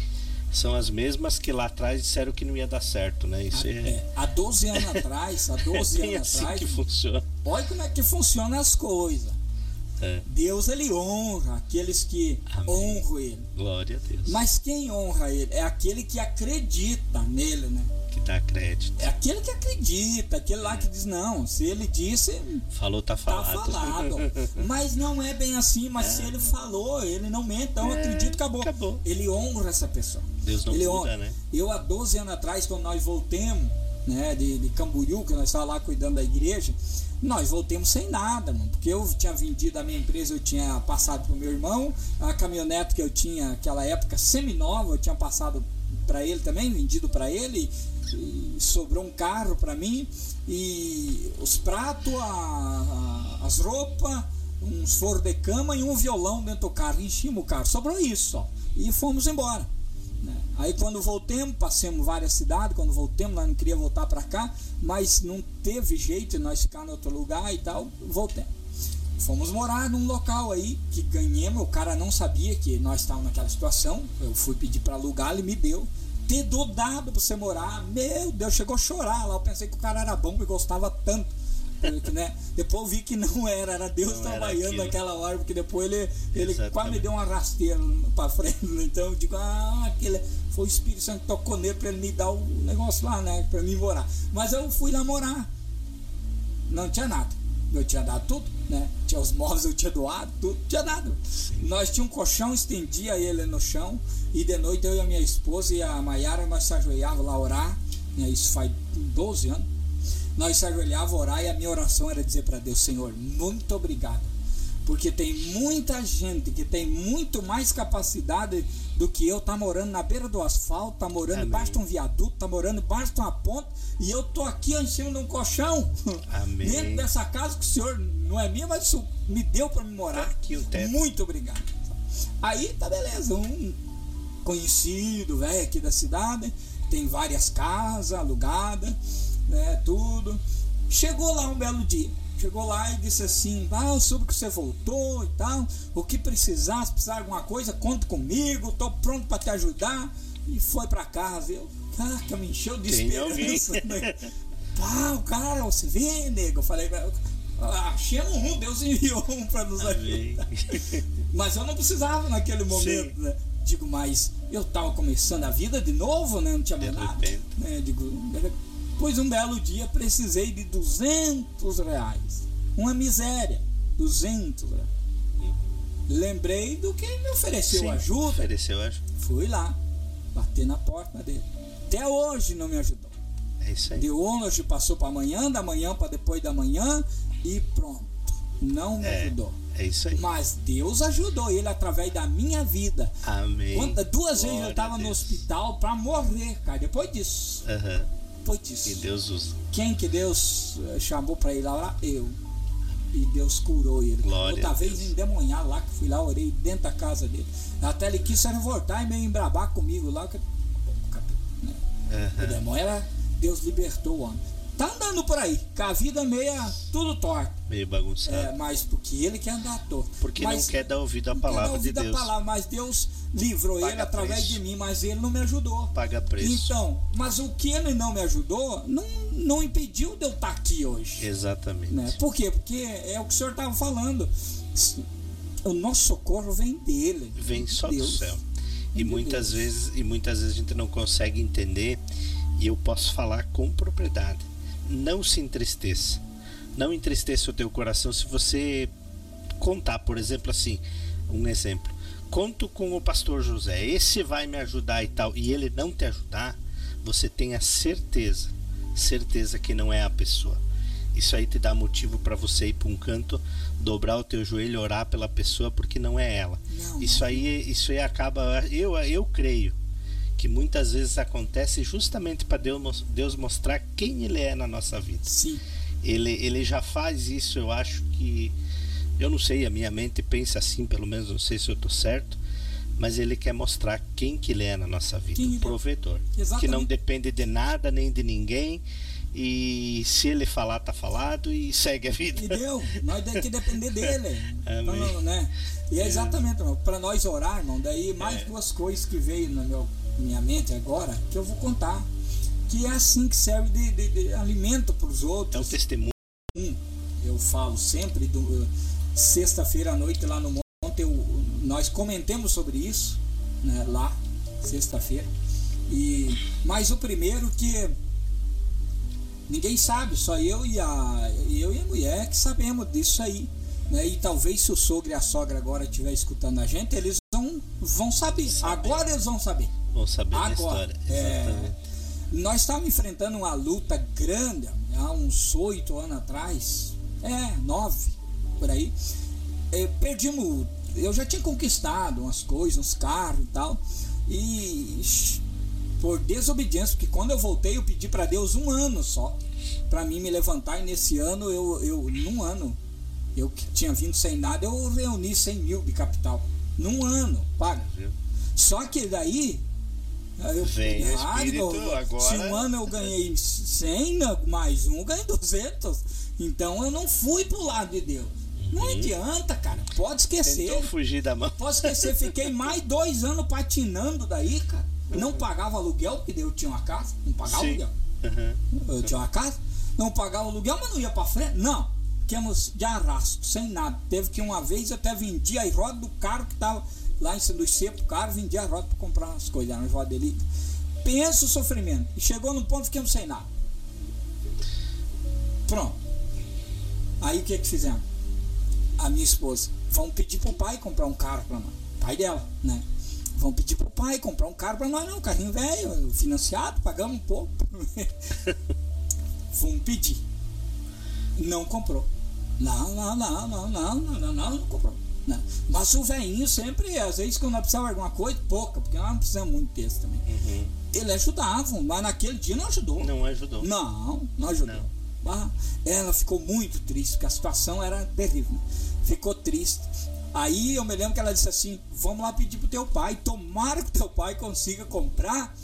são as mesmas que lá atrás disseram que não ia dar certo, né? Isso é, É, há 12 anos atrás, há é 12 bem anos assim atrás, que funciona. olha como é que funcionam as coisas. É, Deus ele honra aqueles que Amém. honram ele. glória a Deus. Mas quem honra ele é aquele que acredita nele, né? Que dá crédito. É aquele que acredita, aquele lá que diz não, se ele disse, Falou, tá tá falado. falado. Mas não é bem assim, mas se ele falou, ele não mente, então É, acredito, acabou. acabou. Ele honra essa pessoa. Deus não ele muda, honra. né? Eu há 12 anos atrás, quando nós voltemos, né, de, de Camboriú, que nós estávamos lá cuidando da igreja, nós voltemos sem nada, mano, porque eu tinha vendido a minha empresa, eu tinha passado para o meu irmão, a caminhonete que eu tinha naquela época semi-nova, eu tinha passado para ele também, vendido para ele, e sobrou um carro para mim, e os pratos, a- a- as roupas, uns forros de cama e um violão dentro do carro, enchimos o carro, sobrou isso só, e fomos embora. Aí quando voltemos, passamos várias cidades, quando voltemos, nós não queria voltar para cá, mas não teve jeito de nós ficar em outro lugar e tal, voltemos. Fomos morar num local aí que ganhamos, o cara não sabia que nós estávamos naquela situação, eu fui pedir para alugar, ele me deu. Ter dado para você morar, meu Deus, chegou a chorar lá, eu pensei que o cara era bom, me gostava tanto. porque, né? Depois eu vi que não era, era Deus Não era trabalhando aquilo. naquela hora, porque depois ele, ele quase me deu uma rasteira para frente, então eu digo, ah, aquele foi o Espírito Santo que tocou nele para ele me dar o negócio lá, né, para mim morar. Mas eu fui lá morar, não tinha nada. Eu tinha dado tudo, né? Tinha os móveis, eu tinha doado, tudo, tinha dado. Nós tínhamos um colchão, estendia ele no chão, e de noite eu e a minha esposa e a Maiara, nós se ajoelhávamos lá orar, né? isso faz 12 anos. Nós se ajoelhávamos orar e a minha oração era dizer para Deus, Senhor, muito obrigado. Porque tem muita gente que tem muito mais capacidade do que eu, tá morando na beira do asfalto, tá morando embaixo de um viaduto, tá morando embaixo de uma ponte, e eu tô aqui em cima de um colchão. Amém. Dentro dessa casa que o senhor não é minha, mas o senhor me deu para me morar. Tá aqui o teto. Muito obrigado. Aí tá beleza, um conhecido, velho, aqui da cidade, tem várias casas alugadas, né, tudo. Chegou lá um belo dia. Chegou lá e disse assim: Ah, eu soube que você voltou e tal. O que precisar, se precisar de alguma coisa, conta comigo, tô pronto para te ajudar. E foi para casa. Eu, caraca, me encheu de Tem esperança. Né? Pá, o cara, você vê, nego. Eu falei, ah, achemos um, Deus enviou um para nos ajudar. Mas eu não precisava naquele momento, né? Digo, mas eu tava começando a vida de novo, né? Não tinha repente. Né? Digo, depois um belo dia precisei de 200 reais. Uma miséria. 200 reais. Lembrei do que me ofereceu Sim, ajuda. Ofereceu ajuda. Fui lá, bater na porta dele. Até hoje não me ajudou. É isso aí. De hoje passou para amanhã, da manhã para depois da manhã e pronto. não me É. ajudou. É isso aí. Mas Deus ajudou ele através da minha vida. Amém. Duas vezes Glória eu estava no hospital para morrer, cara. Depois disso. Aham. Depois disso. Que Deus usa. Quem que Deus eh, chamou para ir lá? Eu. E Deus curou ele. Glória Outra vez Deus. endemoniado lá, que fui lá, orei dentro da casa dele. Até ele quis se revoltar e meio embrabar comigo lá. Que... né? O Aham. demônio era. Deus libertou o homem. Tá andando por aí, com a vida meia tudo torta. Meio bagunçado. É, mas porque ele quer andar torto. Porque mas, não quer dar ouvido à não quer dar palavra de ouvido à Deus. palavra, mas Deus livrou Paga ele através preço. de mim, mas ele não me ajudou. Paga preço. Então, mas o que ele não me ajudou não, não impediu de eu estar aqui hoje. Exatamente. Né? Por quê? Porque é o que o senhor estava falando. O nosso socorro vem dele. Vem só do Deus. céu. E de muitas Deus. vezes e muitas vezes a gente não consegue entender e eu posso falar com propriedade. Não se entristeça. Não entristeça o teu coração se você contar, por exemplo, assim, um exemplo. Conto com o pastor José, esse vai me ajudar e tal, e ele não te ajudar, você tenha certeza, certeza que não é a pessoa. Isso aí te dá motivo para você ir para um canto, dobrar o teu joelho, orar pela pessoa, porque não é ela. Não, Isso aí, isso aí acaba, eu, eu creio que muitas vezes acontece justamente para Deus, Deus mostrar quem ele é na nossa vida. Sim. Ele, ele já faz isso, eu acho que. Eu não sei, a minha mente pensa assim, pelo menos não sei se eu tô certo, mas ele quer mostrar quem que ele é na nossa vida, o é. provedor. Que não depende de nada nem de ninguém. E se ele falar, tá falado e segue a vida. E deu. Nós temos que depender dele. Amém. Não- né? E é exatamente, para nós orar, irmão, daí mais É. duas coisas que veio na meu, minha mente agora, que eu vou contar. Que é assim que serve de, de- de alimento para os É um outros. testemunho. Um, eu falo sempre, do, sexta-feira à noite lá no Monte, eu- nós comentemos sobre isso, né, lá, sexta-feira. E Mas o primeiro que ninguém sabe, só eu e a, eu e a mulher que sabemos disso aí. Né? E talvez se o sogro e a sogra agora estiver escutando a gente, eles vão, vão. Saber. Agora eles vão saber. Vão saber da Agora, história. é, nós estávamos enfrentando uma luta grande há uns oito anos atrás, é, nove, por aí. É, perdimos, eu já tinha conquistado umas coisas, uns carros e tal, e por desobediência, porque quando eu voltei eu pedi para Deus um ano só, para mim me levantar, e nesse ano, eu, eu num ano, eu que tinha vindo sem nada, eu reuni 100 mil de capital, num ano, paga. Só que daí. Eu, Vem o espírito, agora- Se um ano eu ganhei 100, né, mais um eu ganhei 200. Então eu não fui pro lado de Deus. Não adianta, cara. Pode esquecer. Tentou fugir da mão. Pode esquecer. Fiquei mais dois anos patinando daí, cara. Não pagava aluguel, porque eu tinha uma casa. Não pagava Sim. aluguel. Aham. Eu tinha uma casa, não pagava aluguel, mas não ia pra frente. Não. Ficamos de arrasto, sem nada. Teve que uma vez eu até vendi a roda do carro que tava lá em Sanduíche Seco, caro, vendi a roda pra comprar umas coisas, umas rodas dele. Pensa o sofrimento. E chegou no ponto, ficamos sem nada. Pronto. Aí o que que fizemos? A minha esposa, vamos pedir pro pai comprar um carro pra nós. Pai dela, né? Vamos pedir pro pai comprar um carro pra nós, não, um carrinho velho, financiado, pagamos um pouco. Vamos pedir. Não comprou. Não, não, não, não, não, não, não, não, não comprou. Não. Mas o velhinho sempre, às vezes, quando nós precisávamos de alguma coisa, pouca, porque nós não precisamos muito desse também. Uhum. Ele ajudava, mas naquele dia não ajudou. Não ajudou. Não, não ajudou. Não. Ela ficou muito triste, porque a situação era terrível. né? Ficou triste. Aí eu me lembro que ela disse assim: Vamos lá pedir pro teu pai, tomara que teu pai consiga comprar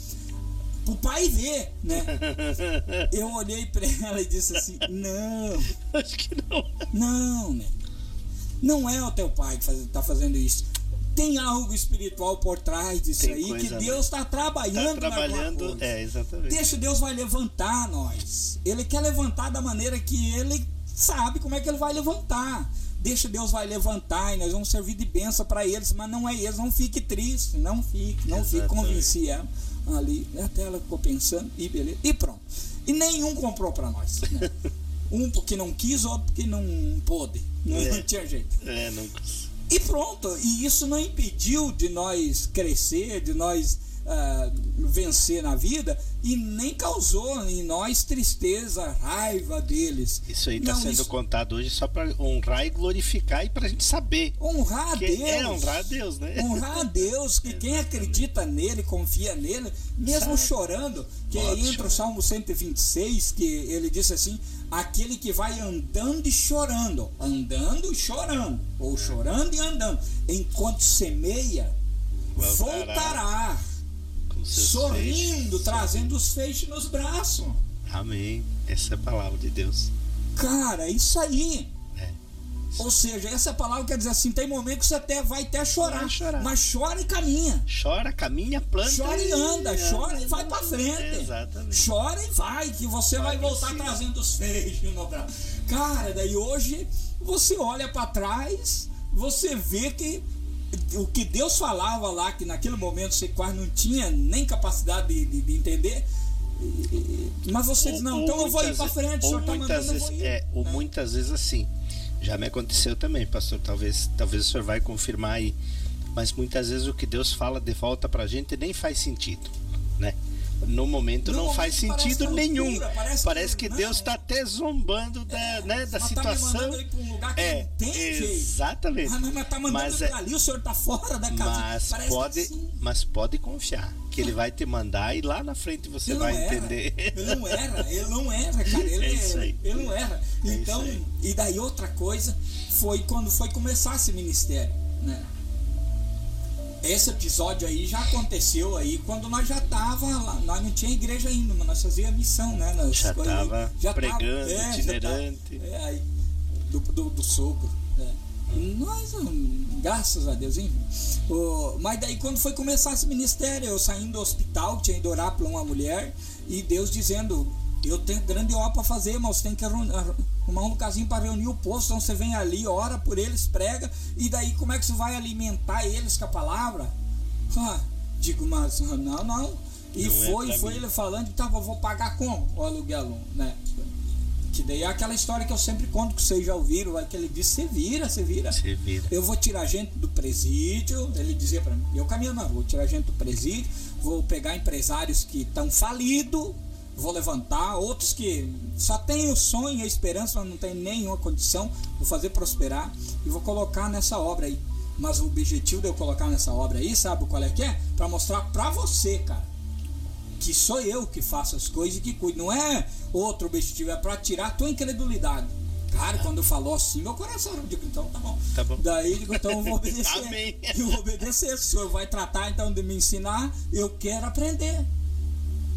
pro pai ver, né? Eu olhei pra ela e disse assim: Não, Acho que não. não, né? Não é o teu pai que faz, tá fazendo isso. Tem algo espiritual por trás disso Tem aí que né? Deus está Tá trabalhando, alguma trabalhando. É, exatamente. Deixa Deus vai levantar nós. Ele quer levantar da maneira que ele sabe como é que ele vai levantar. Deixa Deus vai levantar e nós vamos servir de bênção para eles, mas não é eles. Não fique triste, não fique, não fique. Exatamente. Convenci ela ali. Até ela ficou pensando e beleza. E pronto. E nenhum comprou para nós. né? Um porque não quis, outro porque não pôde. Não, É. tinha jeito. É, não. E pronto, e isso não impediu de nós crescer, de nós ah, vencer na vida e nem causou em nós tristeza, raiva deles. Isso aí está sendo isso- contado hoje só para honrar e glorificar e para a gente saber. Honrar a Que Deus. é honrar a Deus, né? Honrar a Deus, que quem acredita nele, confia nele, mesmo Sabe? chorando, que Pode entra chorar. o Salmo 126, que ele disse assim: aquele que vai andando e chorando, andando e chorando, ou chorando e andando, enquanto semeia, Voltará voltará, sorrindo, feixes. trazendo os feixes nos braços. Amém. Essa é a palavra de Deus. Cara, é isso aí. É. Ou seja, essa palavra quer dizer assim: tem momento que você até vai até chorar, Vai chorar. mas chora e caminha. Chora, caminha, planta. Chora e anda, chora e vai pra frente. Exatamente. Chora e vai, que você vai, Vai voltar sim. trazendo os feixes no braço. Cara, daí hoje você olha pra trás, você vê que o que Deus falava lá, que naquele momento você quase não tinha nem capacidade de, de- de entender. Mas você diz, não, então eu vou ir ve- frente, o senhor tá muitas mandando, eu vezes, vou ir. é, ou né? muitas vezes assim. Já me aconteceu também, pastor. Talvez, talvez o senhor vai confirmar aí. Mas muitas vezes o que Deus fala de volta pra gente nem faz sentido? No momento No não momento faz parece sentido é loucura, nenhum. parece Parece, que que, não. Deus está até zombando da, né, da tá situação. pra um lugar que é, não exatamente. Ah, mas, mas tá mandando Mas é- ali, o senhor tá fora da casa. Mas Parece pode, que sim. mas pode confiar que ele vai te mandar e lá na frente você Ele vai não entender. Ele não erra, ele não erra, cara. Ele, É isso aí. ele não erra. É Então, aí. e daí outra coisa foi quando foi começar esse ministério, né? Esse episódio aí já aconteceu aí quando nós já tava lá, nós não tinha igreja ainda, mas nós fazia missão, né? Nós Já tava pregando, já itinerante. é, aí, do, do, do sogro. né? Nós, hum, graças a Deus, hein? O- mas daí quando foi começar esse ministério, eu saindo do hospital, tinha ido orar para uma mulher, e Deus dizendo, eu tenho grande obra para fazer, mas você tem que arru- arrumar um lugarzinho para reunir o povo, então você vem ali, ora por eles, prega, e daí como é que você vai alimentar eles com a palavra? Ah, digo, mas ah, não, não. E Não é foi, pra foi mim. ele falando, tá, vou pagar como o aluguel, né? Que daí é aquela história que eu sempre conto que vocês já ouviram, vai, que ele disse, você vira, você vira. Você vira. Eu vou tirar gente do presídio, ele dizia para mim, eu caminho não, vou tirar gente do presídio, vou pegar empresários que estão falidos, vou levantar, outros que só têm o sonho e a esperança, mas não tem nenhuma condição, vou fazer prosperar e vou colocar nessa obra aí. Mas o objetivo de eu colocar nessa obra aí, sabe qual é que é? Para mostrar para você, cara, que sou eu que faço as coisas e que cuido. Não é outro objetivo, é para tirar a tua incredulidade. Cara, quando falou assim, meu coração, eu digo, então tá bom. Tá bom. Daí eu digo, então eu vou obedecer. Amém. Eu vou obedecer. O senhor vai tratar então de me ensinar, eu quero aprender.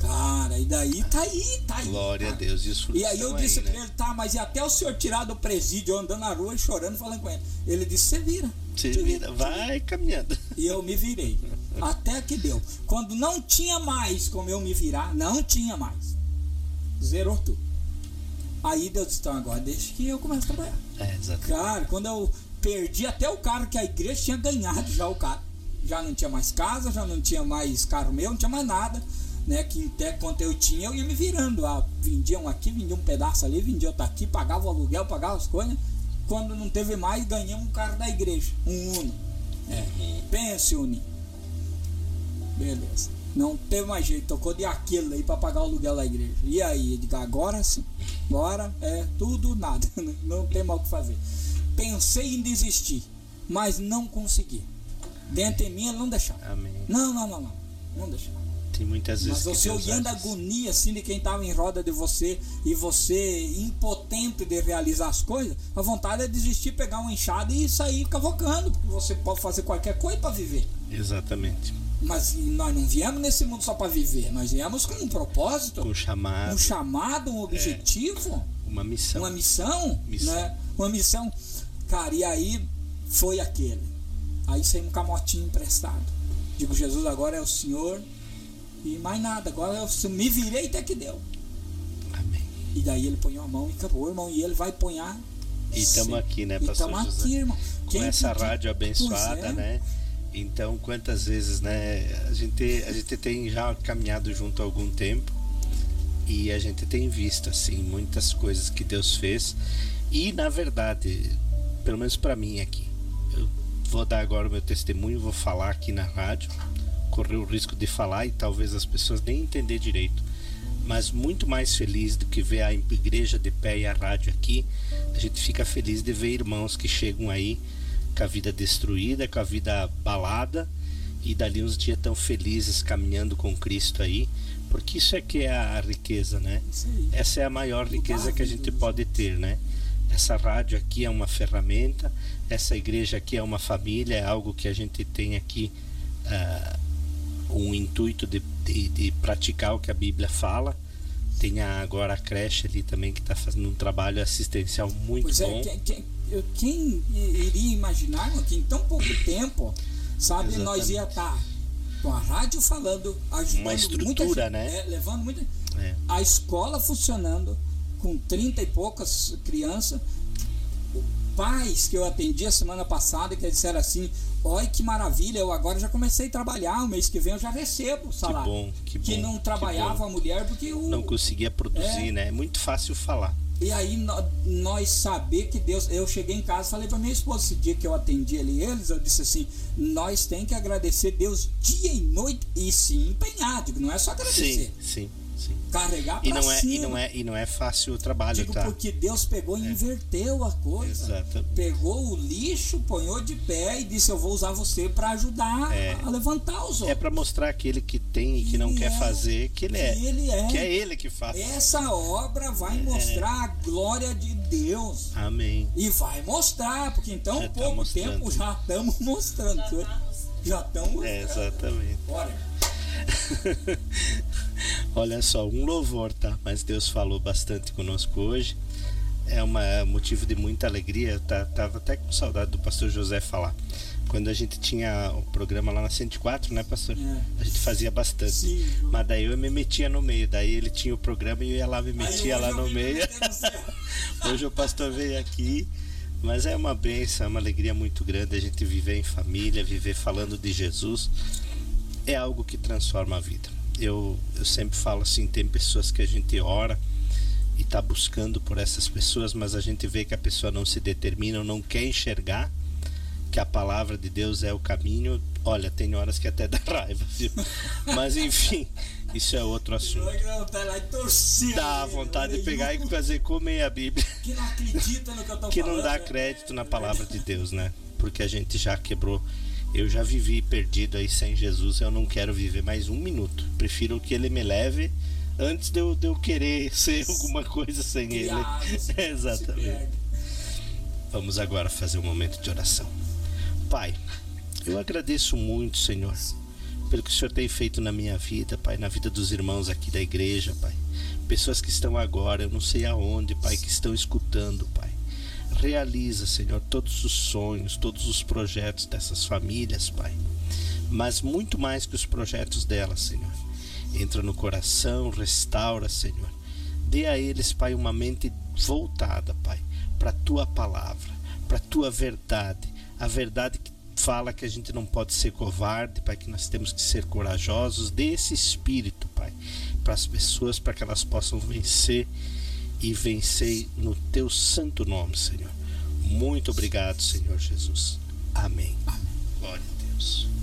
Cara, e daí tá aí, tá aí. Glória a cara. Deus. E, os frutos E aí eu estão disse aí, pra né? ele, tá, mas e até o senhor tirar do presídio, andando na rua e chorando, falando com ele. Ele disse, você vira. Você Você vira, vai caminhando. e eu me virei. Até que deu. Quando não tinha mais como eu me virar, não tinha mais. Zerou tudo. Aí Deus disse, então agora deixa que eu comece a trabalhar. É, exatamente. Cara, quando eu perdi até o carro que a igreja tinha ganhado já o carro. Já não tinha mais casa, já não tinha mais carro meu, não tinha mais nada. Né, que até quanto eu tinha, eu ia me virando. Ah, vendia um aqui, vendia um pedaço ali, vendia outro aqui, pagava o aluguel, pagava as coisas. Quando não teve mais, ganhamos um carro da igreja, um Uno. É, pense, Uni. Beleza. Não teve mais jeito, tocou de aquilo aí para pagar o aluguel da igreja. E aí, digo, agora sim. Agora é tudo nada. Não tem mais o que fazer. Pensei em desistir, mas não consegui. Dentro em mim ele não deixava. Amém. Não, não, não, não. Não deixava. Tem muitas vezes Mas você olhando a agonia assim de quem estava em roda de você e você impotente de realizar as coisas, a vontade é desistir, pegar uma enxada e sair cavocando, porque você pode fazer qualquer coisa para viver. Exatamente. Mas nós não viemos nesse mundo só para viver, nós viemos com um propósito, Com chamado, um chamado, um objetivo, uma missão. uma missão, Missão. né? Uma missão. Cara, e aí foi aquele. Aí saímos com a motinha emprestado. Digo, Jesus, agora é o Senhor e mais nada. Agora eu me virei até que deu. Amém. E daí ele põe a mão e acabou, irmão. E ele vai ponhar. E estamos aqui, né, pastor estamos aqui, irmão. Com Quem essa rádio abençoada, é. né? Então, quantas vezes, né? A gente, a gente tem já caminhado junto há algum tempo e a gente tem visto, assim, muitas coisas que Deus fez. E, na verdade, pelo menos para mim aqui, eu vou dar agora o meu testemunho, vou falar aqui na rádio, correr o risco de falar e talvez as pessoas nem entender direito. Mas muito mais feliz do que ver a igreja de pé e a rádio aqui, a gente fica feliz de ver irmãos que chegam aí com a vida destruída, com a vida balada e dali uns dias tão felizes caminhando com Cristo aí, porque isso é que é a riqueza, né? Essa é a maior riqueza que a gente pode ter, né? Essa rádio aqui é uma ferramenta, essa igreja aqui é uma família, é algo que a gente tem aqui uh, um intuito de, de, de, praticar o que a Bíblia fala. Tem agora a creche ali também que está fazendo um trabalho assistencial muito pois bom. É, quem, quem, quem, iria imaginar que em tão pouco tempo, sabe, Exatamente. nós ia estar tá com a rádio falando, ajudando uma estrutura, muita, né? É, levando muita, é. a escola funcionando com 30 e poucas crianças pais que eu atendi a semana passada que disseram assim: Olha que maravilha, eu agora já comecei a trabalhar, o mês que vem eu já recebo o salário. Que bom, que bom. Que não trabalhava a mulher porque o. Não conseguia produzir, é, né? É muito fácil falar. E aí nós saber que Deus. Eu cheguei em casa falei para minha esposa esse dia que eu atendi ali eles, eu disse assim: nós tem que agradecer Deus dia e noite e se empenhar, não é só agradecer. Sim, sim. Sim. Carregar e não cima. é e não é e não é fácil o trabalho, Digo, tá? porque Deus pegou e é. inverteu a coisa. Exato. Pegou o lixo, ponhou de pé e disse: Eu vou usar você para ajudar é. a levantar os outros. É para mostrar aquele que tem e que não quer é, fazer que ele é. Que ele é. Que é ele que faz. Essa obra vai é. mostrar a glória de Deus. Amém. E vai mostrar, porque então, já pouco tá tempo já estamos mostrando. Já estamos É, exatamente. Olha. Olha só, um louvor, tá? Mas Deus falou bastante conosco hoje. É um é motivo de muita alegria. Tá, tava até com saudade do pastor José falar. Quando a gente tinha o programa lá na 104, né, pastor? É. A gente fazia bastante. Sim, Mas daí eu me metia no meio. Daí ele tinha o programa e eu ia lá, me metia lá no meio. hoje o pastor veio aqui. Mas é uma benção, é uma alegria muito grande a gente viver em família, viver falando de Jesus. É algo que transforma a vida eu, eu sempre falo assim: tem pessoas que a gente ora e está buscando por essas pessoas, mas a gente vê que a pessoa não se determina ou não quer enxergar que a palavra de Deus é o caminho. Olha, tem horas que até dá raiva, viu? Mas enfim, isso é outro assunto. Dá vontade de pegar e fazer comer a Bíblia. Que não acredita no que eu tô Que não dá crédito na palavra de Deus, né? Porque a gente já quebrou eu já vivi perdido aí sem Jesus, eu não quero viver mais um minuto. Prefiro que ele me leve antes de eu, de eu querer ser alguma coisa sem ele. Exatamente. Vamos agora fazer um momento de oração. Pai, eu agradeço muito, Senhor, pelo que o Senhor tem feito na minha vida, Pai, na vida dos irmãos aqui da igreja, Pai. Pessoas que estão agora, eu não sei aonde, Pai, que estão escutando, Pai realiza, Senhor, todos os sonhos, todos os projetos dessas famílias, Pai. Mas muito mais que os projetos delas, Senhor. Entra no coração, restaura, Senhor. Dê a eles, Pai, uma mente voltada, Pai, para a tua palavra, para a tua verdade, a verdade que fala que a gente não pode ser covarde, Pai, que nós temos que ser corajosos. Dê esse espírito, Pai, para as pessoas, para que elas possam vencer e vencei no teu santo nome, Senhor. Muito obrigado, Senhor Jesus. Amém. Amém. Glória a Deus.